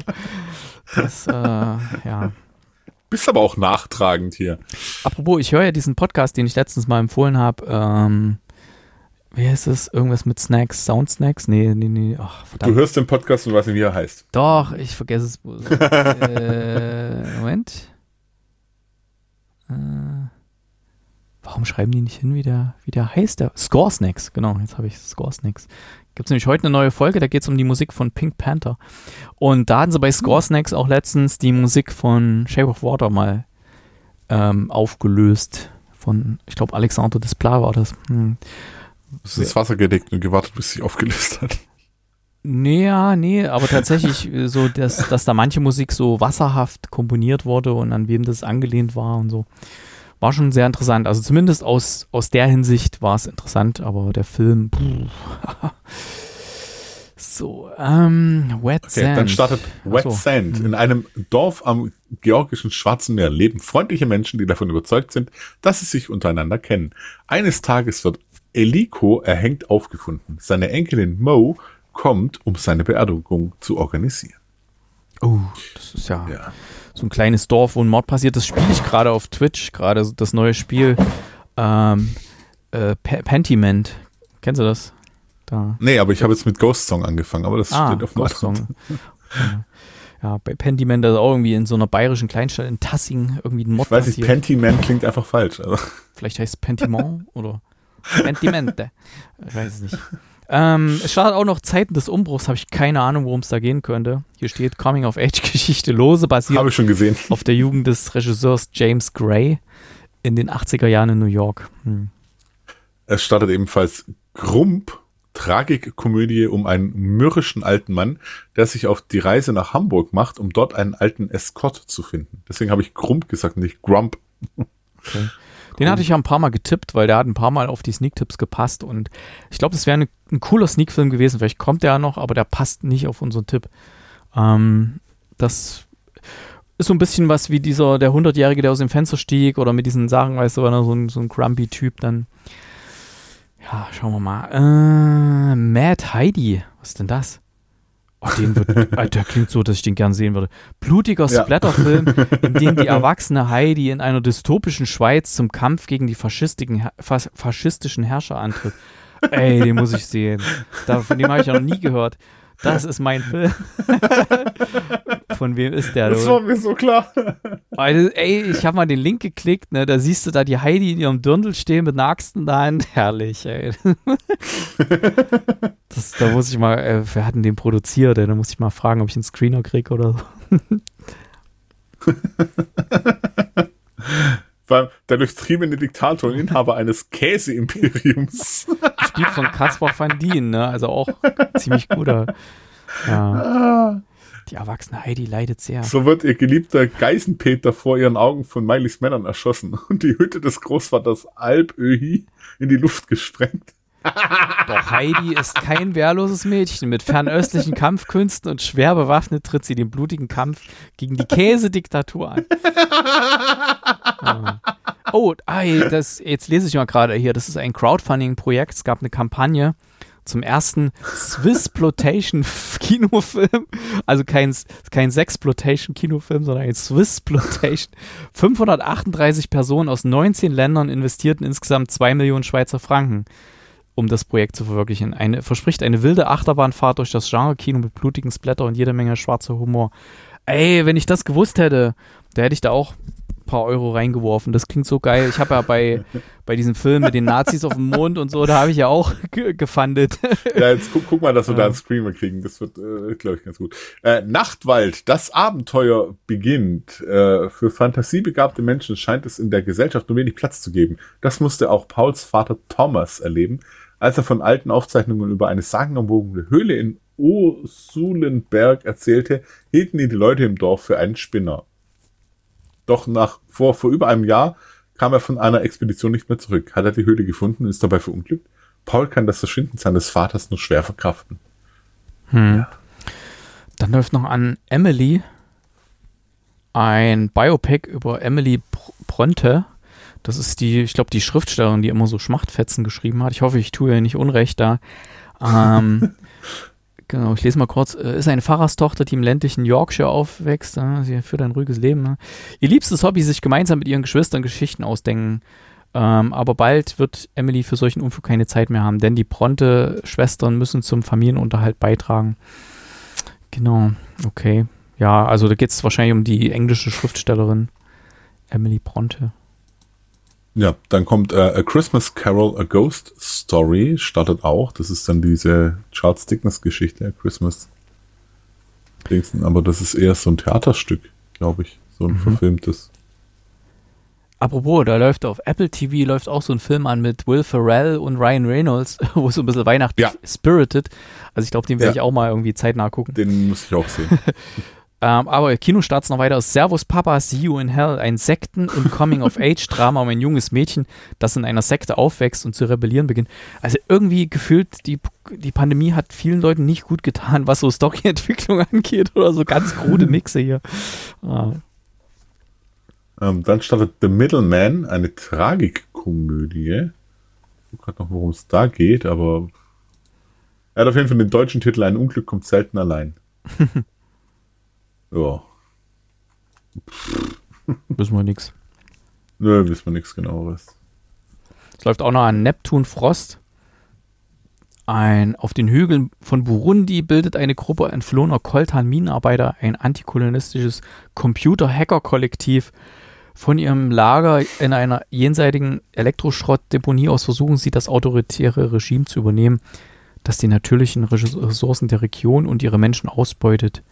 Das, äh, ja. Bist aber auch nachtragend hier. Apropos, ich höre ja diesen Podcast, den ich letztens mal empfohlen habe. Ähm, wie heißt es? Irgendwas mit Snacks? Sound Snacks? Nee, nee, nee. Ach, Du hörst den Podcast und weißt nicht, wie er heißt. Doch, ich vergesse es. äh, Moment. Äh, warum schreiben die nicht hin, wie der, wie der heißt? Der Score Snacks, genau, jetzt habe ich Score Snacks. Gibt es nämlich heute eine neue Folge, da geht es um die Musik von Pink Panther. Und da hatten sie bei Score Snacks auch letztens die Musik von Shape of Water mal ähm, aufgelöst. Von, ich glaube, Alexander Desplat war das. Hm. Es ist ins Wasser gedeckt und gewartet, bis sich aufgelöst hat. Nee, ja, nee, aber tatsächlich äh, so, dass, dass da manche Musik so wasserhaft komponiert wurde und an wem das angelehnt war und so. War schon sehr interessant. Also zumindest aus, aus der Hinsicht war es interessant, aber der Film, puh. So, ähm, Wet Okay, Sand. dann startet Wet so. Sand. In einem Dorf am georgischen Schwarzen Meer leben freundliche Menschen, die davon überzeugt sind, dass sie sich untereinander kennen. Eines Tages wird Eliko erhängt aufgefunden. Seine Enkelin Mo kommt, um seine Beerdigung zu organisieren. Oh, das ist ja, Ja. so ein kleines Dorf, wo ein Mord passiert. Das spiele ich gerade auf Twitch, gerade das neue Spiel ähm, äh, Pentiment. Kennst du das? Da. Nee, aber ich habe jetzt mit Ghost Song angefangen, aber das Ah, steht auf Ghost Song. ja. ja, bei Pentiment, ist auch irgendwie in so einer bayerischen Kleinstadt in Tassing irgendwie ein Mord Ich weiß nicht, passiert. Pentiment klingt einfach falsch. Also, Vielleicht heißt es Pentiment oder Pentimente. Ich weiß es nicht. Ähm, es startet auch noch Zeiten des Umbruchs, habe ich keine Ahnung, worum es da gehen könnte. Hier steht Coming-of-Age-Geschichte lose, basiert habe ich schon gesehen. auf der Jugend des Regisseurs James Gray in den 80er Jahren in New York. Hm. Es startet ebenfalls Grump, Tragikkomödie um einen mürrischen alten Mann, der sich auf die Reise nach Hamburg macht, um dort einen alten Escort zu finden. Deswegen habe ich Grump gesagt, nicht Grump. Den hatte ich ja ein paar Mal getippt, weil der hat ein paar Mal auf die Sneak-Tipps gepasst und ich glaube, das wäre eine- ein cooler Sneak-Film gewesen. Vielleicht kommt der ja noch, aber der passt nicht auf unseren Tipp. Ähm, das ist so ein bisschen was wie dieser, der 100-Jährige, der aus dem Fenster stieg oder mit diesen Sachen, weißt du, wenn er so ein, so ein grumpy-Typ dann. Ja, schauen wir mal. Äh, Mad Heidi, was ist denn das? Oh, den wird, Alter, der klingt so, dass ich den gern sehen würde. Blutiger Ja. Splatterfilm, in dem die erwachsene Heidi in einer dystopischen Schweiz zum Kampf gegen die fas faschistischen Herrscher antritt. Ey, den muss ich sehen. Da, von dem habe ich ja noch nie gehört. Das ist mein Film. Von wem ist der? Das du? war mir so klar. Alter, ey, ich habe mal den Link geklickt, ne? Da siehst du da die Heidi in ihrem Dirndl stehen mit einer Axt in der Hand. Herrlich, ey. Das, da muss ich mal, äh, wer hat denn den produziert? Ey? Da muss ich mal fragen, ob ich einen Screener krieg oder so. War der durchtriebene Diktator und Inhaber eines Käseimperiums. Gespielt von Caspar van Dien, ne? Also auch ziemlich guter. Ja. Die erwachsene Heidi leidet sehr. So wird ihr geliebter Geisenpeter vor ihren Augen von Miley's Männern erschossen und die Hütte des Großvaters Alpöhi in die Luft gesprengt. Doch Heidi ist kein wehrloses Mädchen. Mit fernöstlichen Kampfkünsten und schwer bewaffnet tritt sie den blutigen Kampf gegen die Käsediktatur an. Ja. Oh, ei, das, jetzt lese ich mal gerade hier. Das ist ein Crowdfunding-Projekt. Es gab eine Kampagne zum ersten Swissploitation-Kinofilm. Also kein, kein Sexploitation-Kinofilm, sondern ein Swissploitation. 538 Personen aus 19 Ländern investierten insgesamt 2 Millionen Schweizer Franken um das Projekt zu verwirklichen. Eine, verspricht eine wilde Achterbahnfahrt durch das Genre-Kino mit blutigen Splatter und jede Menge schwarzer Humor. Ey, wenn ich das gewusst hätte, da hätte ich da auch ein paar Euro reingeworfen. Das klingt so geil. Ich habe ja bei, bei diesem Film mit den Nazis auf dem Mond und so, da habe ich ja auch ge- gefundet. Ja, jetzt guck, guck mal, dass wir Ja. da einen Screamer kriegen. Das wird, äh, glaube ich, ganz gut. Äh, Nachtwald, das Abenteuer beginnt. Äh, für fantasiebegabte Menschen scheint es in der Gesellschaft nur wenig Platz zu geben. Das musste auch Pauls Vater Thomas erleben, als er von alten Aufzeichnungen über eine sagenumwogene Höhle in O'Sulenberg erzählte, hielten ihn die Leute im Dorf für einen Spinner. Doch nach vor, vor über einem Jahr kam er von einer Expedition nicht mehr zurück. Hat er die Höhle gefunden und ist dabei verunglückt? Paul kann das Verschwinden seines Vaters nur schwer verkraften. Hm. Ja. Dann läuft noch an Emily ein Biopic über Emily Bronte. Das ist die, ich glaube, die Schriftstellerin, die immer so Schmachtfetzen geschrieben hat. Ich hoffe, ich tue ihr nicht Unrecht da. Ähm, genau, ich lese mal kurz. Äh, ist eine Pfarrerstochter, die im ländlichen Yorkshire aufwächst. Äh, sie führt ein ruhiges Leben. Ne? Ihr liebstes Hobby, sich gemeinsam mit ihren Geschwistern Geschichten ausdenken. Ähm, aber bald wird Emily für solchen Unfug keine Zeit mehr haben, denn die Bronte-Schwestern müssen zum Familienunterhalt beitragen. Genau, okay. Ja, also da geht es wahrscheinlich um die englische Schriftstellerin Emily Bronte. Ja, dann kommt äh, A Christmas Carol, A Ghost Story, startet auch. Das ist dann diese Charles Dickens-Geschichte, A Christmas Dingsen. Aber das ist eher so ein Theaterstück, glaube ich. So ein mhm. verfilmtes. Apropos, da läuft auf Apple TV läuft auch so ein Film an mit Will Ferrell und Ryan Reynolds, wo es so ein bisschen weihnachtlich ja. spirited. Also ich glaube, den werde ja. ich auch mal irgendwie zeitnah gucken. Den muss ich auch sehen. ähm, aber Kinostarts noch weiter. Servus Papa, See You in Hell. Ein Sekten- und Coming-of-Age-Drama um ein junges Mädchen, das in einer Sekte aufwächst und zu rebellieren beginnt. Also irgendwie gefühlt, die, die Pandemie hat vielen Leuten nicht gut getan, was so Storyentwicklung angeht oder so ganz krude Mixe hier. Ah. Ähm, dann startet The Middleman, eine Tragikkomödie. Ich weiß noch, worum es da geht, aber er hat auf jeden Fall den deutschen Titel Ein Unglück kommt selten allein. ja. Wissen wir nichts. Nö, wissen wir nichts genaueres. Es läuft auch noch an Neptun Frost. Ein, auf den Hügeln von Burundi bildet eine Gruppe entflohener Koltan-Minenarbeiter ein antikolonistisches Computer-Hacker-Kollektiv von ihrem Lager in einer jenseitigen Elektroschrottdeponie aus versuchen sie, das autoritäre Regime zu übernehmen, das die natürlichen Ressourcen der Region und ihre Menschen ausbeutet.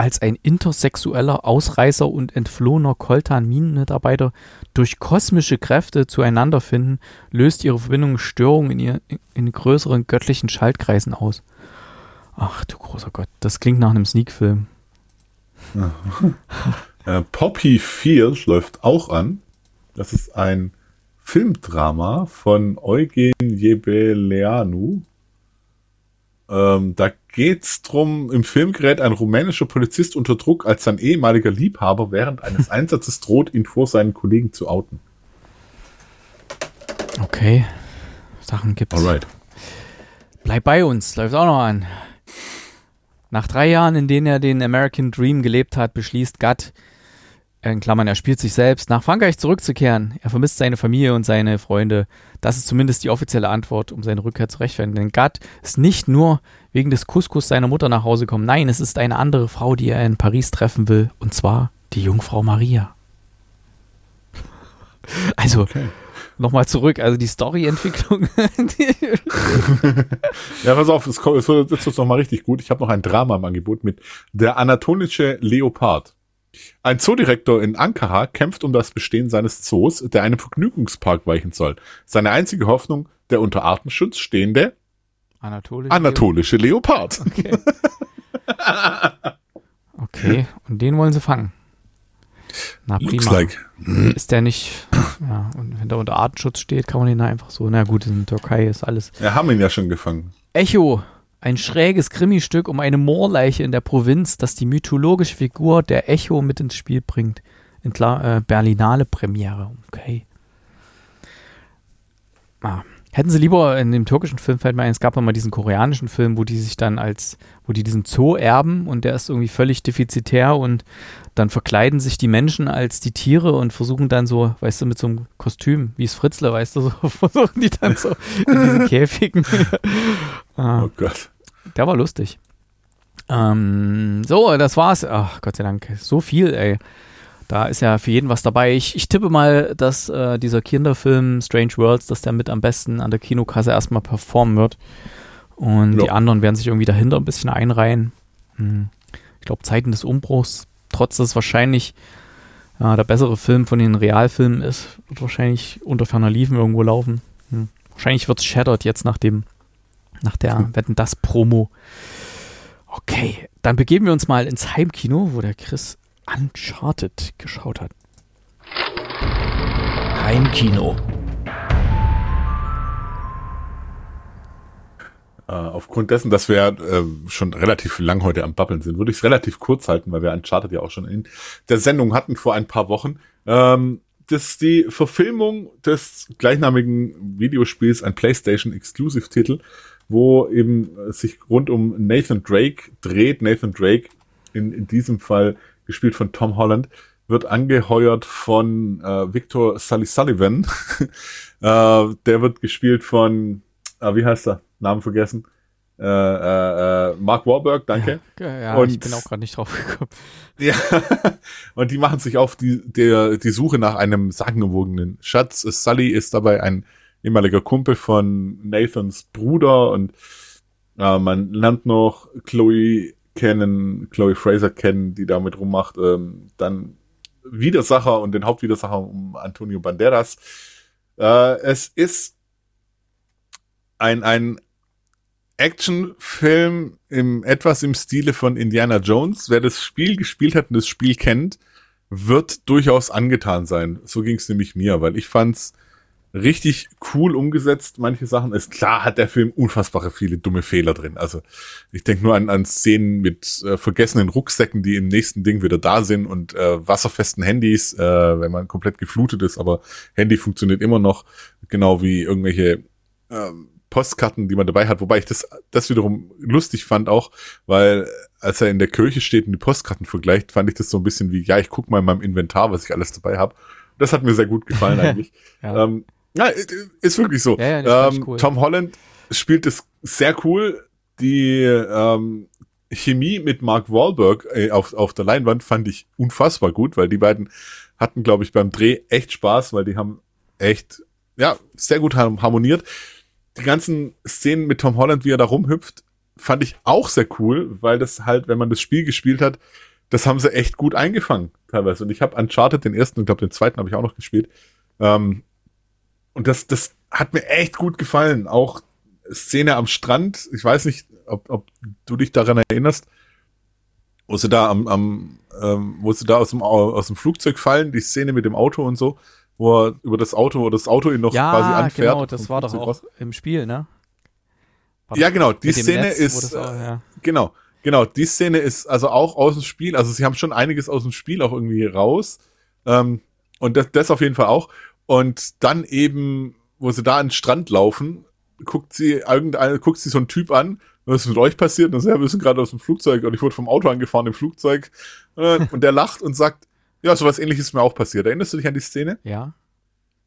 Als ein intersexueller Ausreißer und entflohener Koltan-Minenmitarbeiter durch kosmische Kräfte zueinander finden, löst ihre Verbindung Störungen in, ihr, in größeren göttlichen Schaltkreisen aus. Ach du großer Gott, das klingt nach einem Sneak-Film. Äh, Poppy Field läuft auch an. Das ist ein Filmdrama von Eugen Jebeleanu. Ähm, da geht's drum, im Film gerät ein rumänischer Polizist unter Druck, als sein ehemaliger Liebhaber während eines Einsatzes droht, ihn vor seinen Kollegen zu outen. Okay. Sachen gibt's. Alright. Bleib bei uns, läuft auch noch an. Nach drei Jahren, in denen er den American Dream gelebt hat, beschließt Gatt, in Klammern, er spielt sich selbst, nach Frankreich zurückzukehren. Er vermisst seine Familie und seine Freunde. Das ist zumindest die offizielle Antwort, um seine Rückkehr zu rechtfertigen. Denn Gad ist nicht nur wegen des Couscous seiner Mutter nach Hause gekommen. Nein, es ist eine andere Frau, die er in Paris treffen will. Und zwar die Jungfrau Maria. Also, okay. nochmal zurück. Also die Storyentwicklung. ja, pass auf, es wird jetzt nochmal richtig gut. Ich habe noch ein Drama im Angebot mit Der anatolische Leopard. Ein Zoodirektor in Ankara kämpft um das Bestehen seines Zoos, der einem Vergnügungspark weichen soll. Seine einzige Hoffnung, der unter Artenschutz stehende anatolische, anatolische Leopard. Okay. okay, und den wollen sie fangen. Na prima. Looks like. Ist der nicht, ja, und wenn der unter Artenschutz steht, kann man ihn da einfach so, na gut, in der Türkei ist alles. Wir haben ihn ja schon gefangen. Echo, ein schräges Krimistück um eine Moorleiche in der Provinz, das die mythologische Figur der Echo mit ins Spiel bringt. In klar, äh, Berlinale Premiere. Okay. Ah. Hätten sie lieber in dem türkischen Film, fällt mir ein, es gab mal diesen koreanischen Film, wo die sich dann als, wo die diesen Zoo erben und der ist irgendwie völlig defizitär und dann verkleiden sich die Menschen als die Tiere und versuchen dann so, weißt du, mit so einem Kostüm, wie es Fritzle, weißt du, so versuchen die dann so in diesen Käfigen. ah, oh Gott. Der war lustig. Ähm, so, das war's. Ach, Gott sei Dank. So viel, ey. Da ist ja für jeden was dabei. Ich, ich tippe mal, dass äh, dieser Kinderfilm Strange Worlds, dass der mit am besten an der Kinokasse erstmal performen wird. Und ja. die anderen werden sich irgendwie dahinter ein bisschen einreihen. Hm. Ich glaube, Zeiten des Umbruchs, trotz dass es wahrscheinlich ja, der bessere Film von den Realfilmen ist, wird wahrscheinlich unter ferner Liefen irgendwo laufen. Hm. Wahrscheinlich wird es Shattered jetzt nach dem, nach der hm. Wetten das Promo. Okay, dann begeben wir uns mal ins Heimkino, wo der Chris Uncharted geschaut hat. Heimkino. Äh, aufgrund dessen, dass wir äh, schon relativ lang heute am Babbeln sind, würde ich es relativ kurz halten, weil wir Uncharted ja auch schon in der Sendung hatten vor ein paar Wochen. Ähm, das ist die Verfilmung des gleichnamigen Videospiels, ein PlayStation Exclusive Titel, wo eben sich rund um Nathan Drake dreht. Nathan Drake in, in diesem Fall gespielt von Tom Holland wird angeheuert von äh, Victor Sully Sullivan. äh, der wird gespielt von, äh, wie heißt er? Namen vergessen. Äh, äh, äh, Mark Warburg, danke. Ja, ja Und- ich bin auch gerade nicht drauf gekommen. Ja, und die machen sich auf die, der, die Suche nach einem sagenumwogenen Schatz. Sully ist dabei ein ehemaliger Kumpel von Nathans Bruder und äh, man lernt noch Chloe kennen, Chloe Fraser kennen, die damit rummacht. Ähm, dann Widersacher und den Hauptwidersacher um Antonio Banderas. Äh, es ist ein, ein Actionfilm im etwas im Stile von Indiana Jones. Wer das Spiel gespielt hat und das Spiel kennt, wird durchaus angetan sein. So ging es nämlich mir, weil ich fand's richtig cool umgesetzt. Manche Sachen ist klar, hat der Film unfassbare viele dumme Fehler drin. Also ich denke nur an, an Szenen mit äh, vergessenen Rucksäcken, die im nächsten Ding wieder da sind und äh, wasserfesten Handys, äh, wenn man komplett geflutet ist, aber Handy funktioniert immer noch, genau wie irgendwelche ähm, Postkarten, die man dabei hat, wobei ich das, das wiederum lustig fand auch, weil als er in der Kirche steht und die Postkarten vergleicht, fand ich das so ein bisschen wie, ja, ich guck mal in meinem Inventar, was ich alles dabei habe. Das hat mir sehr gut gefallen eigentlich. Ja. ähm, ja, ist wirklich so. Ja, ja, ich ähm, cool. Tom Holland spielt es sehr cool. Die ähm, Chemie mit Mark Wahlberg äh, auf, auf der Leinwand fand ich unfassbar gut, weil die beiden hatten, glaube ich, beim Dreh echt Spaß, weil die haben echt, ja, sehr gut har- harmoniert. Die ganzen Szenen mit Tom Holland, wie er da rumhüpft, fand ich auch sehr cool, weil das halt, wenn man das Spiel gespielt hat, das haben sie echt gut eingefangen teilweise. Und ich habe Uncharted den ersten und glaube den zweiten habe ich auch noch gespielt. Ähm, und das, das hat mir echt gut gefallen. Auch Szene am Strand. Ich weiß nicht, ob, ob du dich daran erinnerst, wo sie da am, am ähm, wo sie da aus dem, Au- aus dem Flugzeug fallen, die Szene mit dem Auto und so, wo er über das Auto oder das Auto ihn noch ja, quasi anfährt. genau, das war doch auch raus. im Spiel, ne? War Ja, genau, die Szene Netz, wo ist, auch, äh, ja. Genau, genau. Die Szene ist also auch aus dem Spiel. Also sie haben schon einiges aus dem Spiel auch irgendwie raus. Ähm, und das, das auf jeden Fall auch. Und dann eben, wo sie da an den Strand laufen, guckt sie irgendeine, guckt sie so einen Typ an, was ist mit euch passiert? Und ja, wir sind gerade aus dem Flugzeug und ich wurde vom Auto angefahren im Flugzeug. Äh, Und der lacht und sagt, ja, sowas ähnliches ist mir auch passiert. Erinnerst du dich an die Szene? Ja.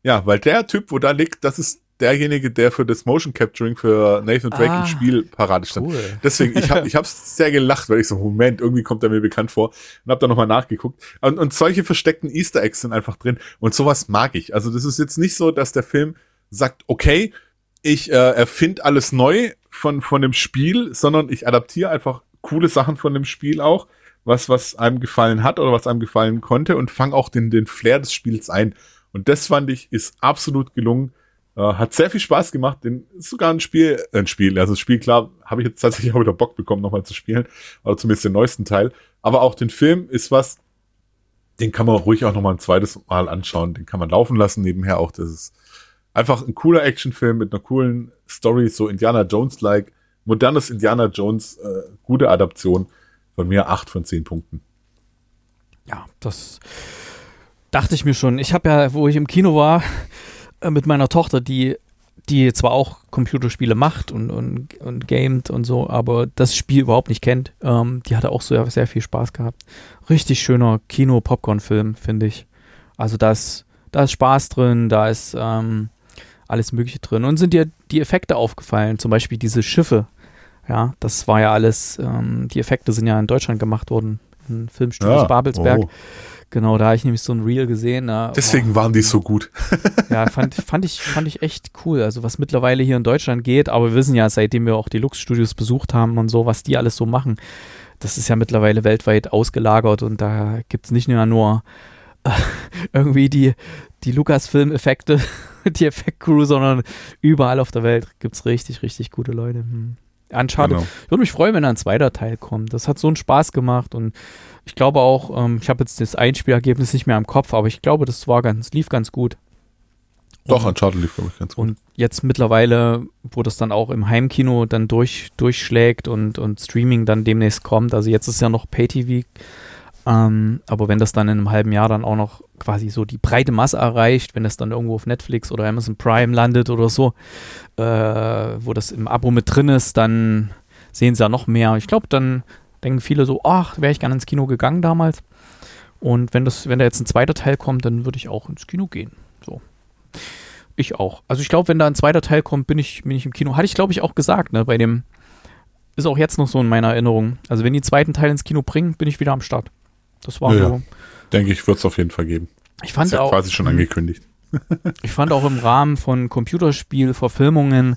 Ja, weil der Typ, wo da liegt, das ist derjenige, der für das Motion Capturing für Nathan Drake Ah, im Spiel Parade stand. Cool. Deswegen, ich habe ich hab's sehr gelacht, weil ich so, Moment, irgendwie kommt er mir bekannt vor und habe da nochmal nachgeguckt. Und, und solche versteckten Easter Eggs sind einfach drin und sowas mag ich. Also das ist jetzt nicht so, dass der Film sagt, okay, ich äh, erfinde alles neu von, von dem Spiel, sondern ich adaptiere einfach coole Sachen von dem Spiel auch, was, was einem gefallen hat oder was einem gefallen konnte und fange auch den, den Flair des Spiels ein. Und das fand ich, ist absolut gelungen. Äh, hat sehr viel Spaß gemacht. Den, ist sogar ein Spiel, äh, ein Spiel, also das Spiel, klar, habe ich jetzt tatsächlich auch wieder Bock bekommen, nochmal zu spielen. Oder zumindest den neuesten Teil. Aber auch den Film ist was, den kann man ruhig auch nochmal ein zweites Mal anschauen. Den kann man laufen lassen nebenher auch. Das ist einfach ein cooler Actionfilm mit einer coolen Story, so Indiana Jones-like. Modernes Indiana Jones, äh, gute Adaption. Von mir acht von zehn Punkten. Ja, das dachte ich mir schon. Ich habe ja, wo ich im Kino war, mit meiner Tochter, die, die zwar auch Computerspiele macht und, und, und gamet und so, aber das Spiel überhaupt nicht kennt, ähm, die hatte auch sehr, sehr viel Spaß gehabt. Richtig schöner Kino-Popcorn-Film, finde ich. Also da ist, da ist Spaß drin, da ist ähm, alles Mögliche drin. Und sind dir die Effekte aufgefallen? Zum Beispiel diese Schiffe. Ja, das war ja alles, ähm, die Effekte sind ja in Deutschland gemacht worden, in Filmstudios Babelsberg. Oh. Genau, da habe ich nämlich so ein Reel gesehen. Da, Deswegen waren die so gut. ja, fand, fand, ich, fand ich echt cool. Also was mittlerweile hier in Deutschland geht, aber wir wissen ja, seitdem wir auch die Lux-Studios besucht haben und so, was die alles so machen, das ist ja mittlerweile weltweit ausgelagert und da gibt es nicht mehr nur äh, irgendwie die, die Lukas-Film-Effekte, die Effekt-Crew, sondern überall auf der Welt gibt es richtig, richtig gute Leute. Hm. Uncharted. Genau. Ich würde mich freuen, wenn ein zweiter Teil kommt. Das hat so einen Spaß gemacht und ich glaube auch, ähm, ich habe jetzt das Einspielergebnis nicht mehr im Kopf, aber ich glaube, das war ganz, lief ganz gut. Doch, Uncharted lief, glaube ich, ganz gut. Und jetzt mittlerweile, wo das dann auch im Heimkino dann durch, durchschlägt und, und Streaming dann demnächst kommt, also jetzt ist ja noch Pay-TV, ähm, aber wenn das dann in einem halben Jahr dann auch noch quasi so die breite Masse erreicht, wenn das dann irgendwo auf Netflix oder Amazon Prime landet oder so, äh, wo das im Abo mit drin ist, dann sehen sie ja noch mehr. Ich glaube, dann denken viele so, ach, wäre ich gerne ins Kino gegangen damals. Und wenn das, wenn da jetzt ein zweiter Teil kommt, dann würde ich auch ins Kino gehen. So. Ich auch. Also ich glaube, wenn da ein zweiter Teil kommt, bin ich, bin ich im Kino. Hatte ich, glaube ich, auch gesagt, ne? Bei dem ist auch jetzt noch so in meiner Erinnerung. Also wenn die zweiten Teil ins Kino bringen, bin ich wieder am Start. Das war Ja, so. Denke ich, wird es auf jeden Fall geben. Ich fand Ist ja auch, quasi schon angekündigt. ich fand auch im Rahmen von Computerspielverfilmungen,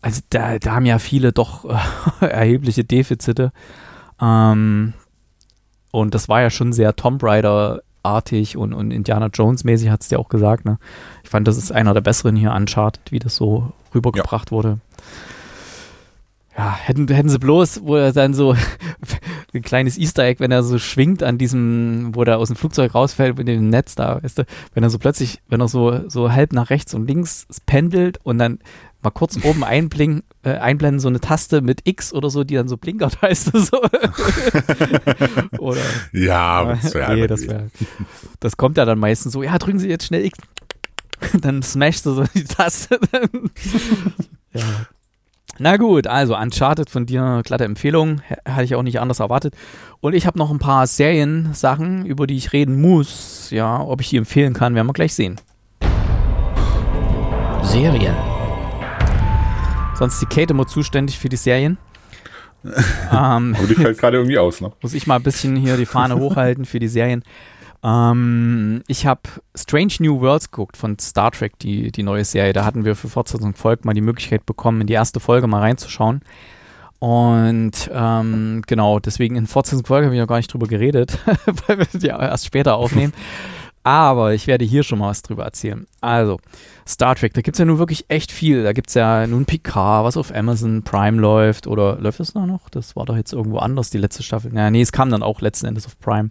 also da, da haben ja viele doch äh, erhebliche Defizite. Ähm, und das war ja schon sehr Tomb Raider-artig und, und Indiana Jones-mäßig, hat es dir auch gesagt. Ne? Ich fand, das ist einer der besseren hier, Uncharted, wie das so rübergebracht wurde. Ja, hätten, hätten sie bloß, wo er dann so ein kleines Easter Egg, wenn er so schwingt an diesem, wo er aus dem Flugzeug rausfällt mit dem Netz da, weißt du, wenn er so plötzlich, wenn er so, so halb nach rechts und links pendelt und dann mal kurz oben einblingen, äh, einblenden, so eine Taste mit X oder so, die dann so blinkert, heißt das so. oder, Ja, aber das wäre nee, das, wär, das kommt ja dann meistens so, ja, drücken Sie jetzt schnell X. dann smashst du so die Taste. ja. Na gut, also Uncharted von dir, glatte Empfehlung, hatte ich auch nicht anders erwartet. Und ich habe noch ein paar Seriensachen, über die ich reden muss. Ja, ob ich die empfehlen kann, werden wir gleich sehen. Serien. Sonst ist die Kate immer zuständig für die Serien. ähm, Aber die fällt gerade irgendwie aus, ne? muss ich mal ein bisschen hier die Fahne hochhalten für die Serien. Ähm, ich habe Strange New Worlds geguckt von Star Trek, die, die neue Serie. Da hatten wir für Fortsetzung folgt mal die Möglichkeit bekommen, in die erste Folge mal reinzuschauen. Und ähm, genau, deswegen in Fortsetzung Folge habe ich noch gar nicht drüber geredet, weil wir die erst später aufnehmen. Aber ich werde hier schon mal was drüber erzählen. Also, Star Trek, da gibt es ja nun wirklich echt viel. Da gibt es ja nun Picard, was auf Amazon Prime läuft. Oder läuft das da noch? Das war doch jetzt irgendwo anders, die letzte Staffel. Ja, nee, es kam dann auch letzten Endes auf Prime.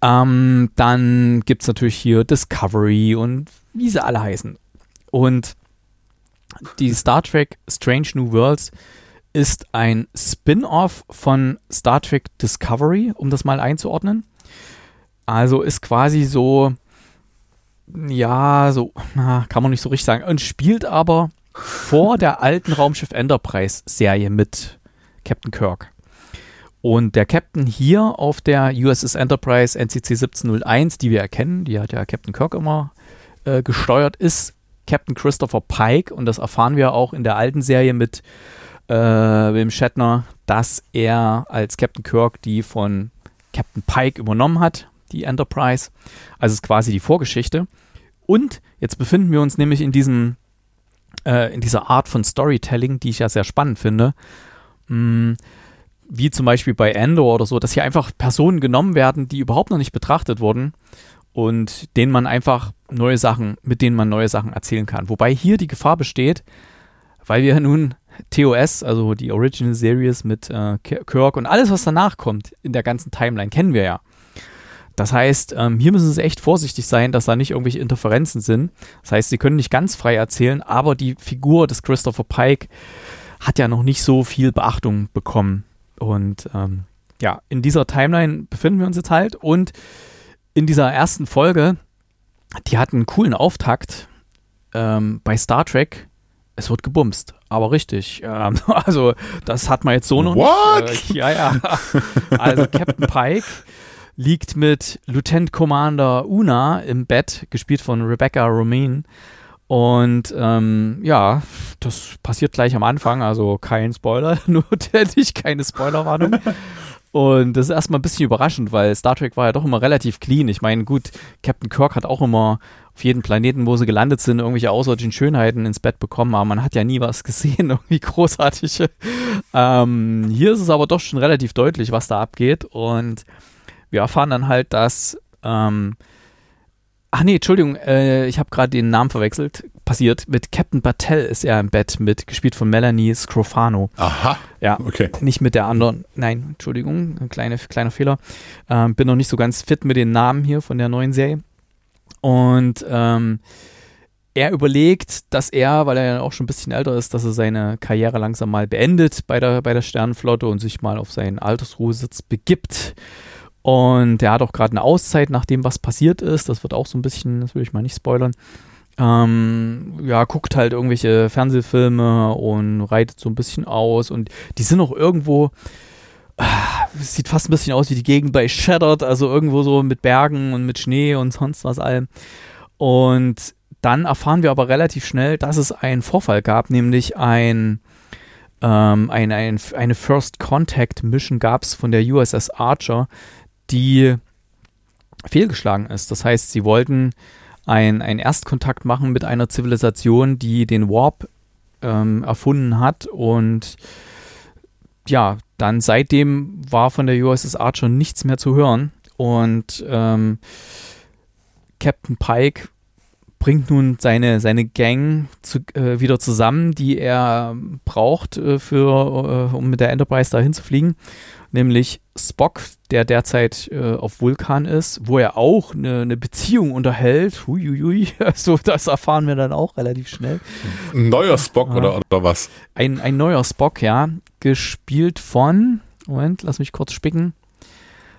Ähm, dann gibt es natürlich hier Discovery und wie sie alle heißen. Und die Star Trek Strange New Worlds ist ein Spin-off von Star Trek Discovery, um das mal einzuordnen. Also ist quasi so, ja, so, na, kann man nicht so richtig sagen, und spielt aber vor der alten Raumschiff Enterprise Serie mit Captain Kirk. Und der Captain hier auf der USS Enterprise NCC 1701, die wir erkennen, die hat ja Captain Kirk immer äh, gesteuert, ist Captain Christopher Pike. Und das erfahren wir auch in der alten Serie mit äh, William Shatner, dass er als Captain Kirk die von Captain Pike übernommen hat, die Enterprise. Also es ist quasi die Vorgeschichte. Und jetzt befinden wir uns nämlich in diesem, äh, in dieser Art von Storytelling, die ich ja sehr spannend finde. Mm, wie zum Beispiel bei Endor oder so, dass hier einfach Personen genommen werden, die überhaupt noch nicht betrachtet wurden und denen man einfach neue Sachen, mit denen man neue Sachen erzählen kann. Wobei hier die Gefahr besteht, weil wir nun TOS, also die Original Series mit äh, Kirk und alles, was danach kommt in der ganzen Timeline, kennen wir ja. Das heißt, ähm, hier müssen sie echt vorsichtig sein, dass da nicht irgendwelche Interferenzen sind. Das heißt, sie können nicht ganz frei erzählen, aber die Figur des Christopher Pike hat ja noch nicht so viel Beachtung bekommen. Und ähm, ja, in dieser Timeline befinden wir uns jetzt halt. Und in dieser ersten Folge, die hat einen coolen Auftakt ähm, bei Star Trek. Es wird gebumst, aber richtig. Ähm, also, das hat man jetzt so noch What? nicht. Äh, ja, ja. Also, Captain Pike liegt mit Lieutenant Commander Una im Bett, gespielt von Rebecca Romaine. Und ähm, ja, das passiert gleich am Anfang, also kein Spoiler, notwendig, keine Spoilerwarnung. Und das ist erstmal ein bisschen überraschend, weil Star Trek war ja doch immer relativ clean. Ich meine, gut, Captain Kirk hat auch immer auf jedem Planeten, wo sie gelandet sind, irgendwelche außerirdischen Schönheiten ins Bett bekommen, aber man hat ja nie was gesehen, irgendwie großartige. Ähm, hier ist es aber doch schon relativ deutlich, was da abgeht. Und wir erfahren dann halt, dass. Ähm, ach nee, Entschuldigung, äh, ich habe gerade den Namen verwechselt. passiert. Mit Captain Battelle ist er im Bett mit, gespielt von Melanie Scrofano. Aha. Ja, Okay. nicht mit der anderen. Nein, Entschuldigung, ein kleine, kleiner Fehler. Ähm, bin noch nicht so ganz fit mit den Namen hier von der neuen Serie. Und ähm, er überlegt, dass er, weil er ja auch schon ein bisschen älter ist, dass er seine Karriere langsam mal beendet bei der, bei der Sternenflotte und sich mal auf seinen Altersruhesitz begibt. Und er hat auch gerade eine Auszeit nach dem, was passiert ist. Das wird auch so ein bisschen, das will ich mal nicht spoilern. Ähm, ja, guckt halt irgendwelche Fernsehfilme und reitet so ein bisschen aus. Und die sind auch irgendwo, es sieht fast ein bisschen aus wie die Gegend bei Shattered, also irgendwo so mit Bergen und mit Schnee und sonst was allem. Und dann erfahren wir aber relativ schnell, dass es einen Vorfall gab, nämlich ein, ähm, ein, ein, eine First Contact Mission gab es von der USS Archer, die fehlgeschlagen ist. Das heißt, sie wollten ein, einen Erstkontakt machen mit einer Zivilisation, die den Warp ähm, erfunden hat und ja, dann seitdem war von der USS Archer nichts mehr zu hören und ähm, Captain Pike bringt nun seine, seine Gang zu, äh, wieder zusammen, die er braucht, äh, für, äh, um mit der Enterprise dahin zu fliegen. Nämlich Spock, der derzeit äh, auf Vulkan ist, wo er auch eine, eine Beziehung unterhält. Huiuiui, also das erfahren wir dann auch relativ schnell. Ein neuer Spock Ah. oder, oder was? Ein, ein neuer Spock, ja, gespielt von, Moment, lass mich kurz spicken,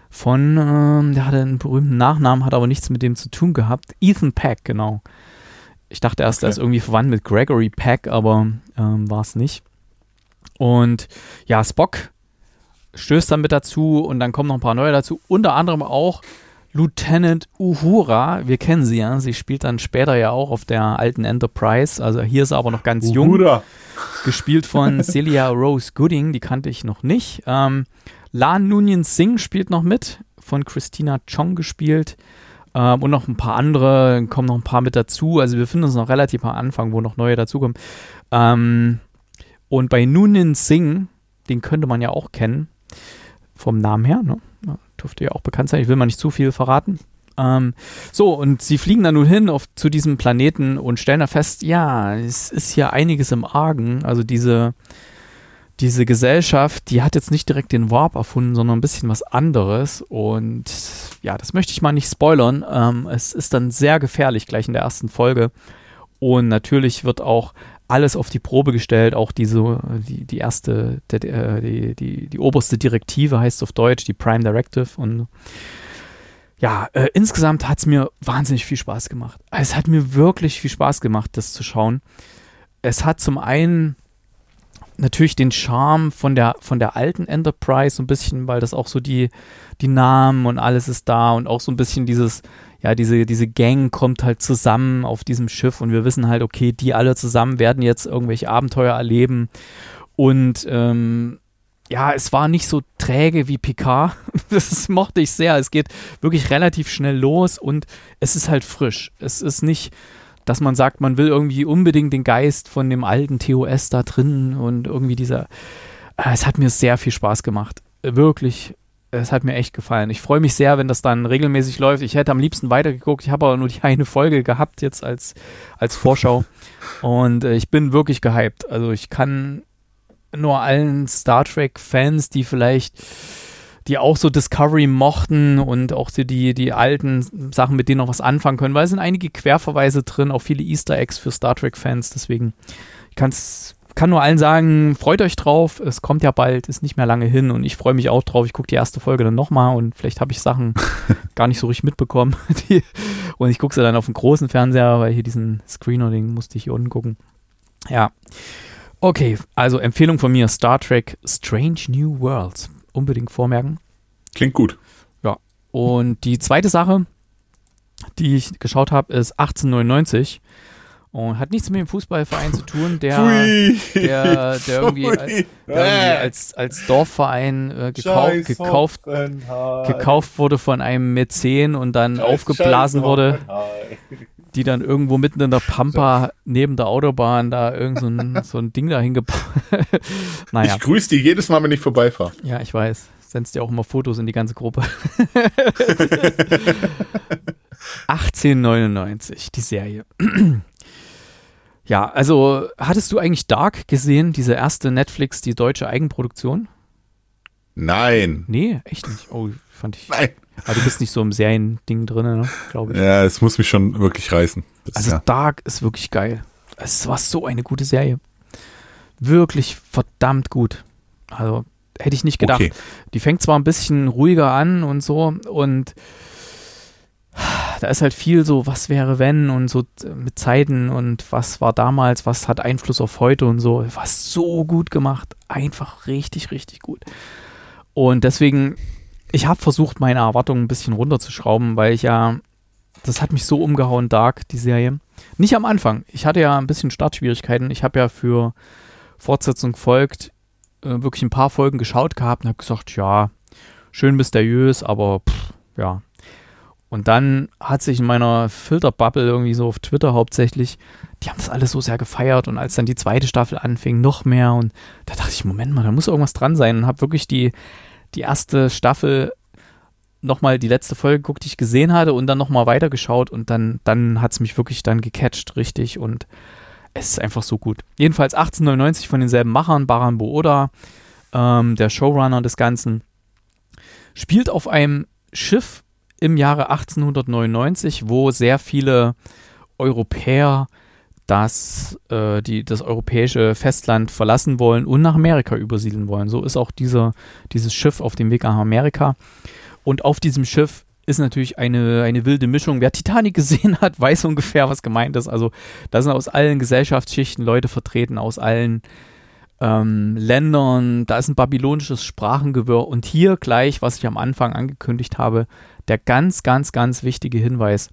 von, ähm, der hatte einen berühmten Nachnamen, hat aber nichts mit dem zu tun gehabt. Ethan Peck, genau. Ich dachte erst, er Okay. ist irgendwie verwandt mit Gregory Peck, aber ähm, war es nicht. Und ja, Spock stößt dann mit dazu und dann kommen noch ein paar neue dazu. Unter anderem auch Lieutenant Uhura. Wir kennen sie ja. Sie spielt dann später ja auch auf der alten Enterprise. Also hier ist sie aber noch ganz jung Uhura. gespielt von Celia Rose Gooding, die kannte ich noch nicht. Ähm, Lan Nunyan Singh spielt noch mit, von Christina Chong gespielt. Ähm, und noch ein paar andere, dann kommen noch ein paar mit dazu. Also wir befinden uns noch relativ am Anfang, wo noch neue dazukommen. Ähm, und bei Nunyan Singh, den könnte man ja auch kennen, vom Namen her, ne? Dürfte ja auch bekannt sein. Ich will mal nicht zu viel verraten. Ähm, so, und sie fliegen dann nun hin auf, zu diesem Planeten und stellen da fest, ja, es ist hier einiges im Argen. Also diese, diese Gesellschaft, die hat jetzt nicht direkt den Warp erfunden, sondern ein bisschen was anderes. Und ja, das möchte ich mal nicht spoilern. Ähm, es ist dann sehr gefährlich gleich in der ersten Folge. Und natürlich wird auch alles auf die Probe gestellt, auch diese, die, die erste, der, der, die, die, die oberste Direktive heißt auf Deutsch, die Prime Directive. Und ja, äh, insgesamt hat es mir wahnsinnig viel Spaß gemacht. Es hat mir wirklich viel Spaß gemacht, das zu schauen. Es hat zum einen natürlich den Charme von der, von der alten Enterprise so ein bisschen, weil das auch so die, die Namen und alles ist da und auch so ein bisschen dieses, ja, diese, diese Gang kommt halt zusammen auf diesem Schiff und wir wissen halt, okay, die alle zusammen werden jetzt irgendwelche Abenteuer erleben und ähm, ja, es war nicht so träge wie Picard. Das mochte ich sehr. Es geht wirklich relativ schnell los und es ist halt frisch. Es ist nicht, dass man sagt, man will irgendwie unbedingt den Geist von dem alten TOS da drin und irgendwie dieser. Äh, Es hat mir sehr viel Spaß gemacht. Wirklich. Es hat mir echt gefallen. Ich freue mich sehr, wenn das dann regelmäßig läuft. Ich hätte am liebsten weitergeguckt. Ich habe aber nur die eine Folge gehabt jetzt als, als Vorschau. Und äh, ich bin wirklich gehypt. Also ich kann nur allen Star Trek-Fans, die vielleicht, die auch so Discovery mochten und auch so die, die alten Sachen, mit denen noch was anfangen können, weil es sind einige Querverweise drin, auch viele Easter Eggs für Star Trek-Fans. Deswegen, ich kann's, kann nur allen sagen, freut euch drauf. Es kommt ja bald, ist nicht mehr lange hin und ich freue mich auch drauf. Ich gucke die erste Folge dann nochmal und vielleicht habe ich Sachen gar nicht so richtig mitbekommen. Die, und ich gucke sie dann auf dem großen Fernseher, weil hier diesen Screener, den musste ich hier unten gucken. Ja. Okay, also Empfehlung von mir: Star Trek Strange New Worlds. Unbedingt vormerken. Klingt gut. Und die zweite Sache, die ich geschaut habe, ist 1899 und hat nichts mit dem Fußballverein zu tun, der, der, der irgendwie, Pfui. der irgendwie als, als Dorfverein äh, gekauft, Hoffenheim. gekauft wurde von einem Mäzen und dann Scheiß- aufgeblasen Scheiß wurde, die dann irgendwo mitten in der Pampa neben der Autobahn da irgend so ein, so ein Ding dahin gebaut. naja. Ich grüße die jedes Mal, wenn ich vorbeifahre. Ja, ich weiß. Sendst dir auch immer Fotos in die ganze Gruppe. 1899, die Serie. Ja, also hattest du eigentlich Dark gesehen, diese erste Netflix, die deutsche Eigenproduktion? Nein. Nee, echt nicht. Oh, fand ich. Nein. Aber du bist nicht so im Serien-Ding drin, ne? glaube ich. Ja, es muss mich schon wirklich reißen. Das, Also ja. Dark ist wirklich geil. Es war so eine gute Serie. Wirklich verdammt gut. Also hätte ich nicht gedacht. Okay. Die fängt zwar ein bisschen ruhiger an und so und da ist halt viel so, was wäre wenn und so mit Zeiten und was war damals, was hat Einfluss auf heute und so. War so gut gemacht. Einfach richtig, richtig gut. Und deswegen, ich habe versucht, meine Erwartungen ein bisschen runterzuschrauben, weil ich ja, das hat mich so umgehauen, Dark, die Serie. Nicht am Anfang. Ich hatte ja ein bisschen Startschwierigkeiten. Ich habe ja für Fortsetzung folgt äh, wirklich ein paar Folgen geschaut gehabt und habe gesagt, ja, schön mysteriös, aber pff, ja. Und dann hat sich in meiner Filterbubble irgendwie so auf Twitter hauptsächlich, die haben das alles so sehr gefeiert. Und als dann die zweite Staffel anfing, noch mehr. Und da dachte ich, Moment mal, da muss irgendwas dran sein. Und habe wirklich die, die erste Staffel nochmal die letzte Folge geguckt, die ich gesehen hatte und dann nochmal weitergeschaut. Und dann, dann hat es mich wirklich dann gecatcht, richtig. Und es ist einfach so gut. Jedenfalls 1899 von denselben Machern, Baran Booda, ähm, der Showrunner des Ganzen, spielt auf einem Schiff im Jahre 1899, wo sehr viele Europäer das, äh, die, das europäische Festland verlassen wollen und nach Amerika übersiedeln wollen. So ist auch dieser, dieses Schiff auf dem Weg nach Amerika. Und auf diesem Schiff ist natürlich eine, eine wilde Mischung. Wer Titanic gesehen hat, weiß ungefähr, was gemeint ist. Also da sind aus allen Gesellschaftsschichten Leute vertreten, aus allen ähm, Ländern. Da ist ein babylonisches Sprachengewirr. Und hier gleich, was ich am Anfang angekündigt habe, der ganz, ganz, ganz wichtige Hinweis.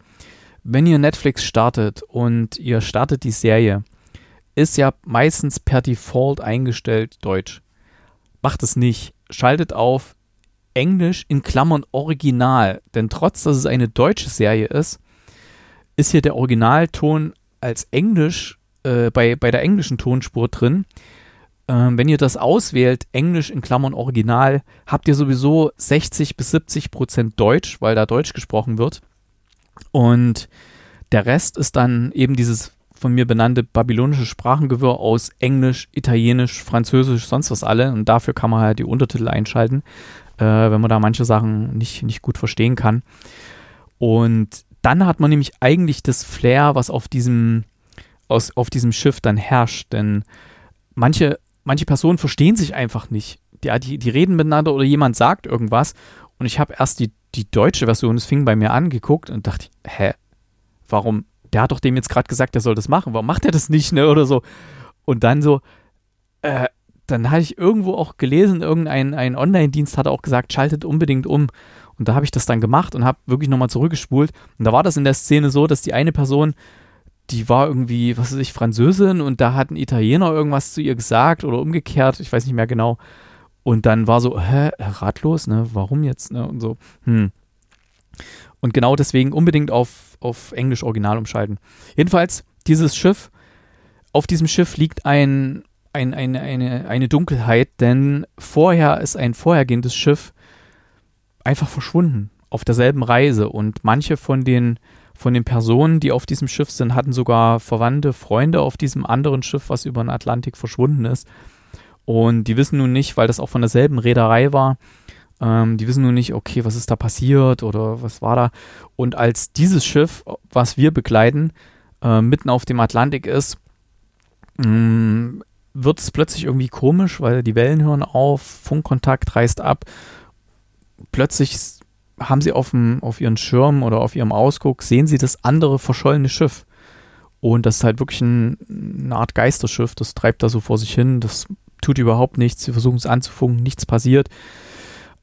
Wenn ihr Netflix startet und ihr startet die Serie, ist ja meistens per Default eingestellt Deutsch. Macht es nicht. Schaltet auf Englisch in Klammern Original. Denn trotz, dass es eine deutsche Serie ist, ist hier der Originalton als Englisch äh, bei, bei der englischen Tonspur drin. Ähm, wenn ihr das auswählt, Englisch in Klammern Original, habt ihr sowieso 60 bis 70 Prozent Deutsch, weil da Deutsch gesprochen wird. Und der Rest ist dann eben dieses von mir benannte babylonische Sprachengewirr aus Englisch, Italienisch, Französisch, sonst was alle. Und dafür kann man halt die Untertitel einschalten, äh, wenn man da manche Sachen nicht, nicht gut verstehen kann. Und dann hat man nämlich eigentlich das Flair, was auf diesem, aus, auf diesem Schiff dann herrscht. Denn manche, manche Personen verstehen sich einfach nicht. Die, die, die reden miteinander oder jemand sagt irgendwas. Und ich habe erst die, die deutsche Version, es fing bei mir an, geguckt und dachte, hä, warum? Der hat doch dem jetzt gerade gesagt, der soll das machen. Warum macht er das nicht, ne? Oder so. Und dann so, äh, dann hatte ich irgendwo auch gelesen, irgendein ein Online-Dienst hatte auch gesagt, schaltet unbedingt um. Und da habe ich das dann gemacht und habe wirklich nochmal zurückgespult. Und da war das in der Szene so, dass die eine Person, die war irgendwie, was weiß ich, Französin und da hat ein Italiener irgendwas zu ihr gesagt oder umgekehrt, ich weiß nicht mehr genau. Und dann war so, hä, ratlos, ne? Warum jetzt, ne? Und so, hm. Und genau deswegen unbedingt auf, auf Englisch Original umschalten. Jedenfalls, dieses Schiff, auf diesem Schiff liegt ein, ein, eine, eine, eine Dunkelheit, denn vorher ist ein vorhergehendes Schiff einfach verschwunden auf derselben Reise und manche von den, von den Personen, die auf diesem Schiff sind, hatten sogar Verwandte, Freunde auf diesem anderen Schiff, was über den Atlantik verschwunden ist. Und die wissen nun nicht, weil das auch von derselben Reederei war, ähm, die wissen nun nicht, okay, was ist da passiert oder was war da. Und als dieses Schiff, was wir begleiten, äh, mitten auf dem Atlantik ist, mh, wird es plötzlich irgendwie komisch, weil die Wellen hören auf, Funkkontakt reißt ab. Plötzlich haben sie auf, dem, auf ihren Schirm oder auf ihrem Ausguck, sehen sie das andere verschollene Schiff. Und das ist halt wirklich ein, eine Art Geisterschiff, das treibt da so vor sich hin, das tut überhaupt nichts, sie versuchen es anzufunken, nichts passiert.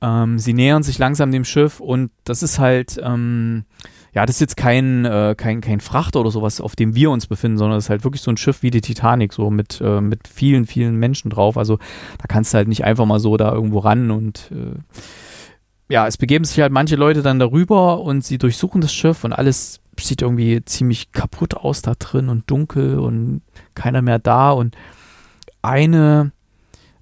Ähm, sie nähern sich langsam dem Schiff und das ist halt, ähm, ja, das ist jetzt kein, äh, kein, kein Frachter oder sowas, auf dem wir uns befinden, sondern es ist halt wirklich so ein Schiff wie die Titanic, so mit, äh, mit vielen, vielen Menschen drauf. Also da kannst du halt nicht einfach mal so da irgendwo ran und äh, ja, es begeben sich halt manche Leute dann darüber und sie durchsuchen das Schiff und alles sieht irgendwie ziemlich kaputt aus da drin und dunkel und keiner mehr da und eine,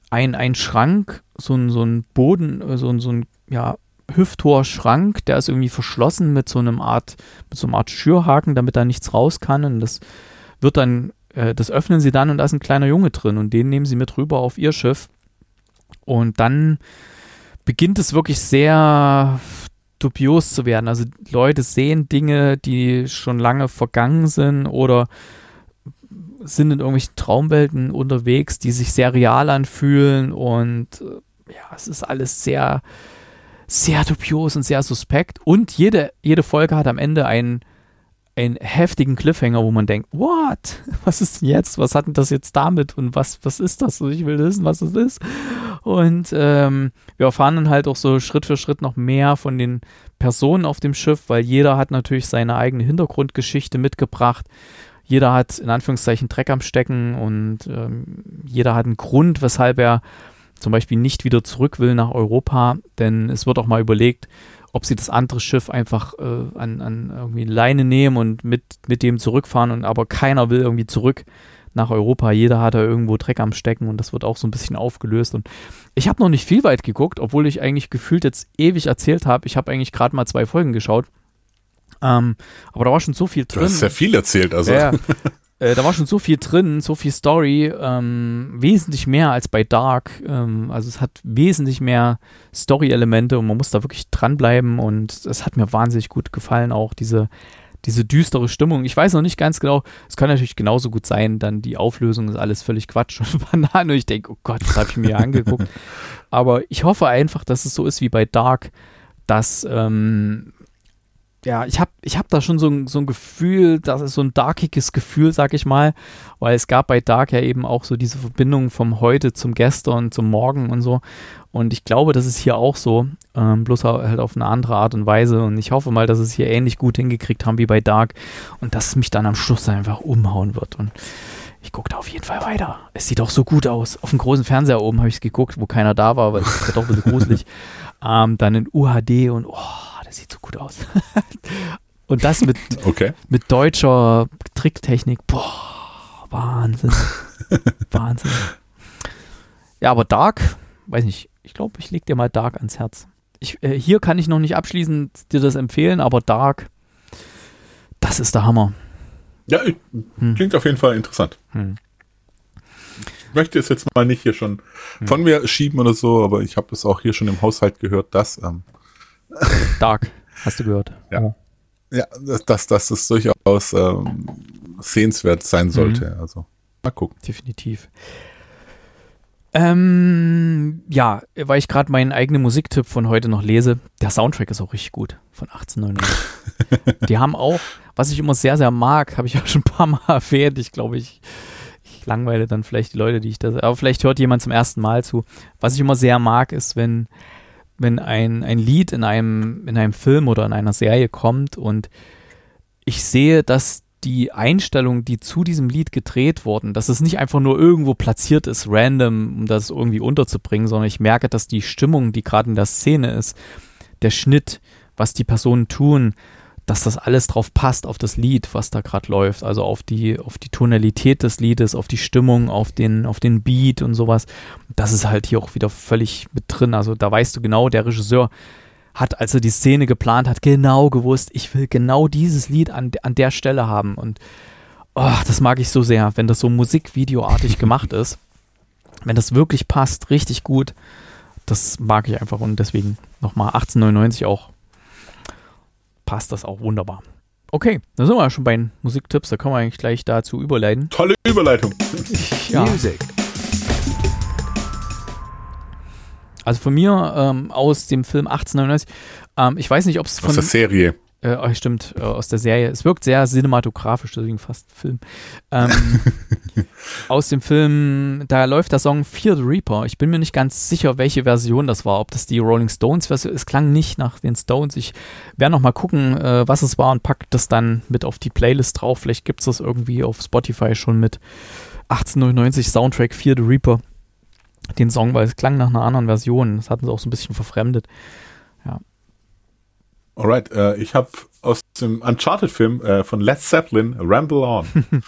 ein, ein Schrank, so ein, so ein Boden, so ein, so ein, ja, hüfthoher Schrank, der ist irgendwie verschlossen mit so einem Art, mit so einer Art Schürhaken, damit da nichts raus kann und das wird dann äh, das öffnen sie dann und da ist ein kleiner Junge drin und den nehmen sie mit rüber auf ihr Schiff. Und dann beginnt es wirklich sehr dubios zu werden. Also Leute sehen Dinge, die schon lange vergangen sind oder sind in irgendwelchen Traumwelten unterwegs, die sich sehr real anfühlen und äh, ja, es ist alles sehr, sehr dubios und sehr suspekt und jede, jede Folge hat am Ende einen, einen heftigen Cliffhanger, wo man denkt, what? Was ist denn jetzt? Was hat denn das jetzt damit und was, was ist das? Ich will wissen, was es ist. Und ähm, wir erfahren dann halt auch so Schritt für Schritt noch mehr von den Personen auf dem Schiff, weil jeder hat natürlich seine eigene Hintergrundgeschichte mitgebracht. Jeder hat in Anführungszeichen Dreck am Stecken und ähm, jeder hat einen Grund, weshalb er zum Beispiel nicht wieder zurück will nach Europa, denn es wird auch mal überlegt, ob sie das andere Schiff einfach äh, an, an irgendwie Leine nehmen und mit, mit dem zurückfahren und aber keiner will irgendwie zurück nach Europa. Jeder hat da irgendwo Dreck am Stecken und das wird auch so ein bisschen aufgelöst. Und ich habe noch nicht viel weit geguckt, obwohl ich eigentlich gefühlt jetzt ewig erzählt habe. Ich habe eigentlich gerade mal zwei Folgen geschaut. Ähm, aber da war schon so viel drin. Du hast sehr viel erzählt, also. Ja, äh, da war schon so viel drin, so viel Story, ähm, wesentlich mehr als bei Dark. Ähm, also es hat wesentlich mehr Story-Elemente und man muss da wirklich dranbleiben und es hat mir wahnsinnig gut gefallen, auch diese diese düstere Stimmung. Ich weiß noch nicht ganz genau, es kann natürlich genauso gut sein, dann die Auflösung ist alles völlig Quatsch und Banane und ich denke, oh Gott, das habe ich mir angeguckt. Aber ich hoffe einfach, dass es so ist wie bei Dark, dass ähm, ja, ich habe ich hab da schon so ein, so ein Gefühl, das ist so ein darkiges Gefühl, sag ich mal, weil es gab bei Dark ja eben auch so diese Verbindung vom Heute zum Gestern, zum Morgen und so. Und ich glaube, das ist hier auch so, ähm, bloß halt auf eine andere Art und Weise. Und ich hoffe mal, dass es hier ähnlich gut hingekriegt haben wie bei Dark und dass es mich dann am Schluss einfach umhauen wird. Und ich gucke da auf jeden Fall weiter. Es sieht auch so gut aus. Auf dem großen Fernseher oben habe ich es geguckt, wo keiner da war, weil es ist doch ein bisschen gruselig. Ähm, dann in UHD und oh, das sieht so gut aus. und das mit, okay. mit deutscher Tricktechnik. Boah, Wahnsinn. Wahnsinn. Ja, aber Dark, weiß nicht, ich glaube, ich leg dir mal Dark ans Herz. Ich, äh, hier kann ich noch nicht abschließend dir das empfehlen, aber Dark, das ist der Hammer. Ja, hm. klingt auf jeden Fall interessant. Hm. Ich möchte es jetzt mal nicht hier schon hm. von mir schieben oder so, aber ich habe es auch hier schon im Haushalt gehört, dass ähm, Dark, hast du gehört. Ja. Ja, dass, dass es durchaus ähm, sehenswert sein sollte. Mhm. Also, mal gucken. Definitiv. Ähm, ja, weil ich gerade meinen eigenen Musiktipp von heute noch lese, der Soundtrack ist auch richtig gut von 1899. Die haben auch, was ich immer sehr, sehr mag, habe ich auch schon ein paar Mal erwähnt. Ich glaube, ich, ich langweile dann vielleicht die Leute, die ich da, aber vielleicht hört jemand zum ersten Mal zu. Was ich immer sehr mag, ist, wenn wenn ein, ein Lied in einem, in einem Film oder in einer Serie kommt und ich sehe, dass die Einstellungen, die zu diesem Lied gedreht wurden, dass es nicht einfach nur irgendwo platziert ist, random, um das irgendwie unterzubringen, sondern ich merke, dass die Stimmung, die gerade in der Szene ist, der Schnitt, was die Personen tun, dass das alles drauf passt auf das Lied, was da gerade läuft, also auf die, auf die Tonalität des Liedes, auf die Stimmung, auf den, auf den Beat und sowas. Das ist halt hier auch wieder völlig mit drin. Also da weißt du genau, der Regisseur hat, als er die Szene geplant hat, genau gewusst, ich will genau dieses Lied an, an der Stelle haben. Und oh, das mag ich so sehr, wenn das so musikvideoartig gemacht ist. Wenn das wirklich passt, richtig gut. Das mag ich einfach und deswegen nochmal 1899 auch passt das auch wunderbar. Okay, dann sind wir ja schon bei den Musiktipps, da können wir eigentlich gleich dazu überleiten. Tolle Überleitung. ja. Music. Also von mir ähm, aus dem Film 1899, ähm, ich weiß nicht, ob es von... Aus der Serie. Äh, oh, stimmt, äh, aus der Serie. Es wirkt sehr cinematografisch, deswegen fast Film. Ähm, aus dem Film, da läuft der Song Fear the Reaper. Ich bin mir nicht ganz sicher, welche Version das war. Ob das die Rolling Stones Version Es klang nicht nach den Stones. Ich werde noch mal gucken, äh, was es war und packe das dann mit auf die Playlist drauf. Vielleicht gibt es das irgendwie auf Spotify schon mit 1899 Soundtrack Fear the Reaper. Den Song, weil es klang nach einer anderen Version. Das hatten sie auch so ein bisschen verfremdet. Alright, äh, ich habe aus dem Uncharted-Film äh, von Led Zeppelin Ramble On.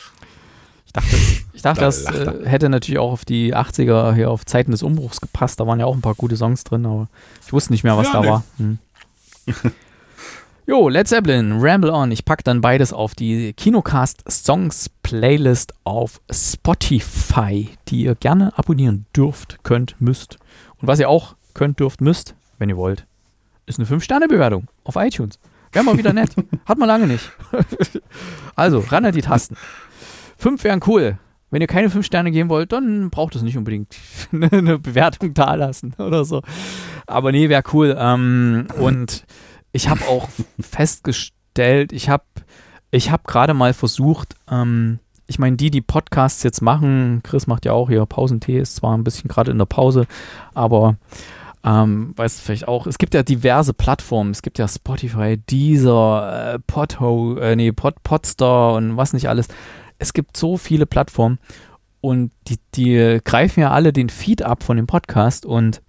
ich dachte, ich dachte das äh, hätte natürlich auch auf die 80er hier auf Zeiten des Umbruchs gepasst. Da waren ja auch ein paar gute Songs drin, aber ich wusste nicht mehr, was ja, da nee. war. Hm. Jo, Led Zeppelin, Ramble On. Ich packe dann beides auf die Kinocast Songs Playlist auf Spotify, die ihr gerne abonnieren dürft, könnt, müsst. Und was ihr auch könnt, dürft, müsst, wenn ihr wollt, ist eine 5-Sterne-Bewertung auf iTunes. Wäre mal wieder nett. Hat man lange nicht. also, ran an die Tasten. Fünf wären cool. Wenn ihr keine fünf Sterne geben wollt, dann braucht es nicht unbedingt eine Bewertung dalassen oder so. Aber nee, wäre cool. Ähm, und ich habe auch festgestellt, ich habe ich hab gerade mal versucht, ähm, ich meine, die, die Podcasts jetzt machen, Chris macht ja auch hier Pausentee, ist zwar ein bisschen gerade in der Pause, aber ähm, weißt du vielleicht auch, es gibt ja diverse Plattformen, es gibt ja Spotify, Deezer, äh, Podho, äh, nee, Pod, Podstar und was nicht alles. Es gibt so viele Plattformen und die, die greifen ja alle den Feed ab von dem Podcast und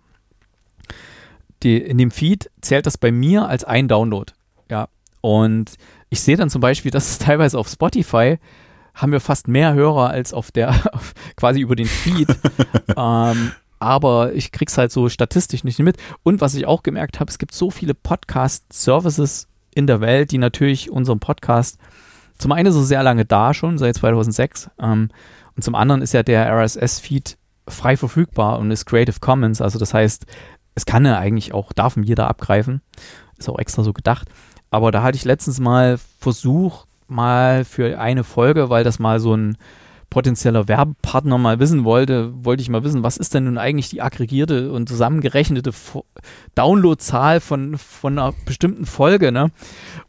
die, in dem Feed zählt das bei mir als ein Download. Ja. Und ich sehe dann zum Beispiel, dass teilweise auf Spotify haben wir fast mehr Hörer als auf der, quasi über den Feed. ähm, aber ich krieg's halt so statistisch nicht mit. Und was ich auch gemerkt habe, es gibt so viele Podcast-Services in der Welt, die natürlich unseren Podcast zum einen so sehr lange da schon, seit 2006. Ähm, und zum anderen ist ja der RSS-Feed frei verfügbar und ist Creative Commons. Also das heißt, es kann er eigentlich auch, darf jeder abgreifen. Ist auch extra so gedacht. Aber da hatte ich letztens mal versucht, mal für eine Folge, weil das mal so ein potenzieller Werbepartner mal wissen wollte, wollte ich mal wissen, was ist denn nun eigentlich die aggregierte und zusammengerechnete Downloadzahl von, von einer bestimmten Folge, ne?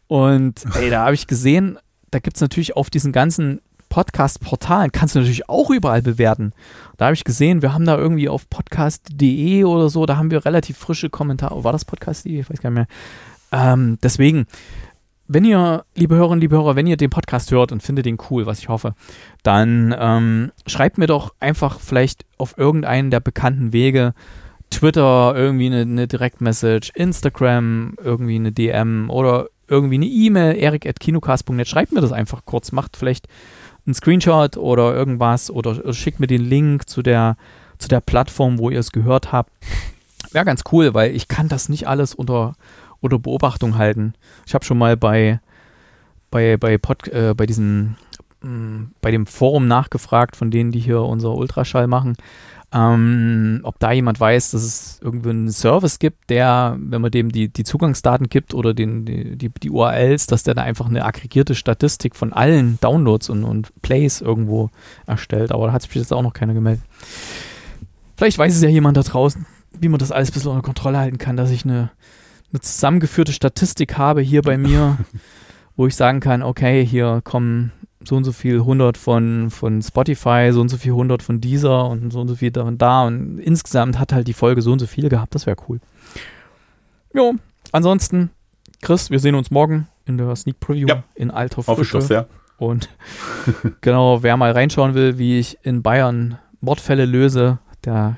Und ey, da habe ich gesehen, da gibt es natürlich auf diesen ganzen Podcast-Portalen kannst du natürlich auch überall bewerten. Da habe ich gesehen, wir haben da irgendwie auf podcast.de oder so, da haben wir relativ frische Kommentare. War das podcast.de? Ich weiß gar nicht mehr. Ähm, deswegen, wenn ihr, liebe Hörerinnen, liebe Hörer, wenn ihr den Podcast hört und findet den cool, was ich hoffe, dann ähm, schreibt mir doch einfach vielleicht auf irgendeinen der bekannten Wege, Twitter, irgendwie eine, eine Direktmessage, Instagram, irgendwie eine DM oder irgendwie eine E-Mail, erik.kinocast.net. Schreibt mir das einfach kurz, macht vielleicht einen Screenshot oder irgendwas oder schickt mir den Link zu der, zu der Plattform, wo ihr es gehört habt. Wäre ganz cool, weil ich kann das nicht alles unter, unter Beobachtung halten. Ich habe schon mal bei, bei, bei, Pod, äh, bei diesem mm, bei dem Forum nachgefragt, von denen, die hier unser Ultraschall machen, ähm, ob da jemand weiß, dass es irgendwie einen Service gibt, der, wenn man dem die, die Zugangsdaten gibt oder den, die, die, die URLs, dass der da einfach eine aggregierte Statistik von allen Downloads und, und Plays irgendwo erstellt. Aber da hat sich bis jetzt auch noch keiner gemeldet. Vielleicht weiß es ja jemand da draußen, wie man das alles ein bisschen unter Kontrolle halten kann, dass ich eine, eine zusammengeführte Statistik habe hier bei mir, wo ich sagen kann, okay, hier kommen so und so viel 100 von, von Spotify, so und so viel 100 von dieser und so und so viel da und da. Und insgesamt hat halt die Folge so und so viel gehabt. Das wäre cool. Jo, ansonsten, Chris, wir sehen uns morgen in der Sneak Preview ja. in alter Frische. Hoffe ich doch Und genau, wer mal reinschauen will, wie ich in Bayern Mordfälle löse, der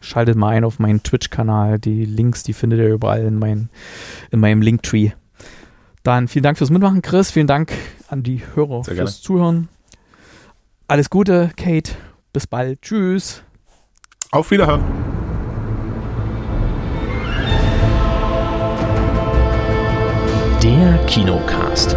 schaltet mal ein auf meinen Twitch-Kanal. Die Links, die findet ihr überall in, mein, in meinem Linktree. Dann vielen Dank fürs Mitmachen, Chris. Vielen Dank an die Hörer Sehr fürs gerne. Zuhören. Alles Gute, Kate. Bis bald. Tschüss. Auf Wiederhören. Der Kinocast.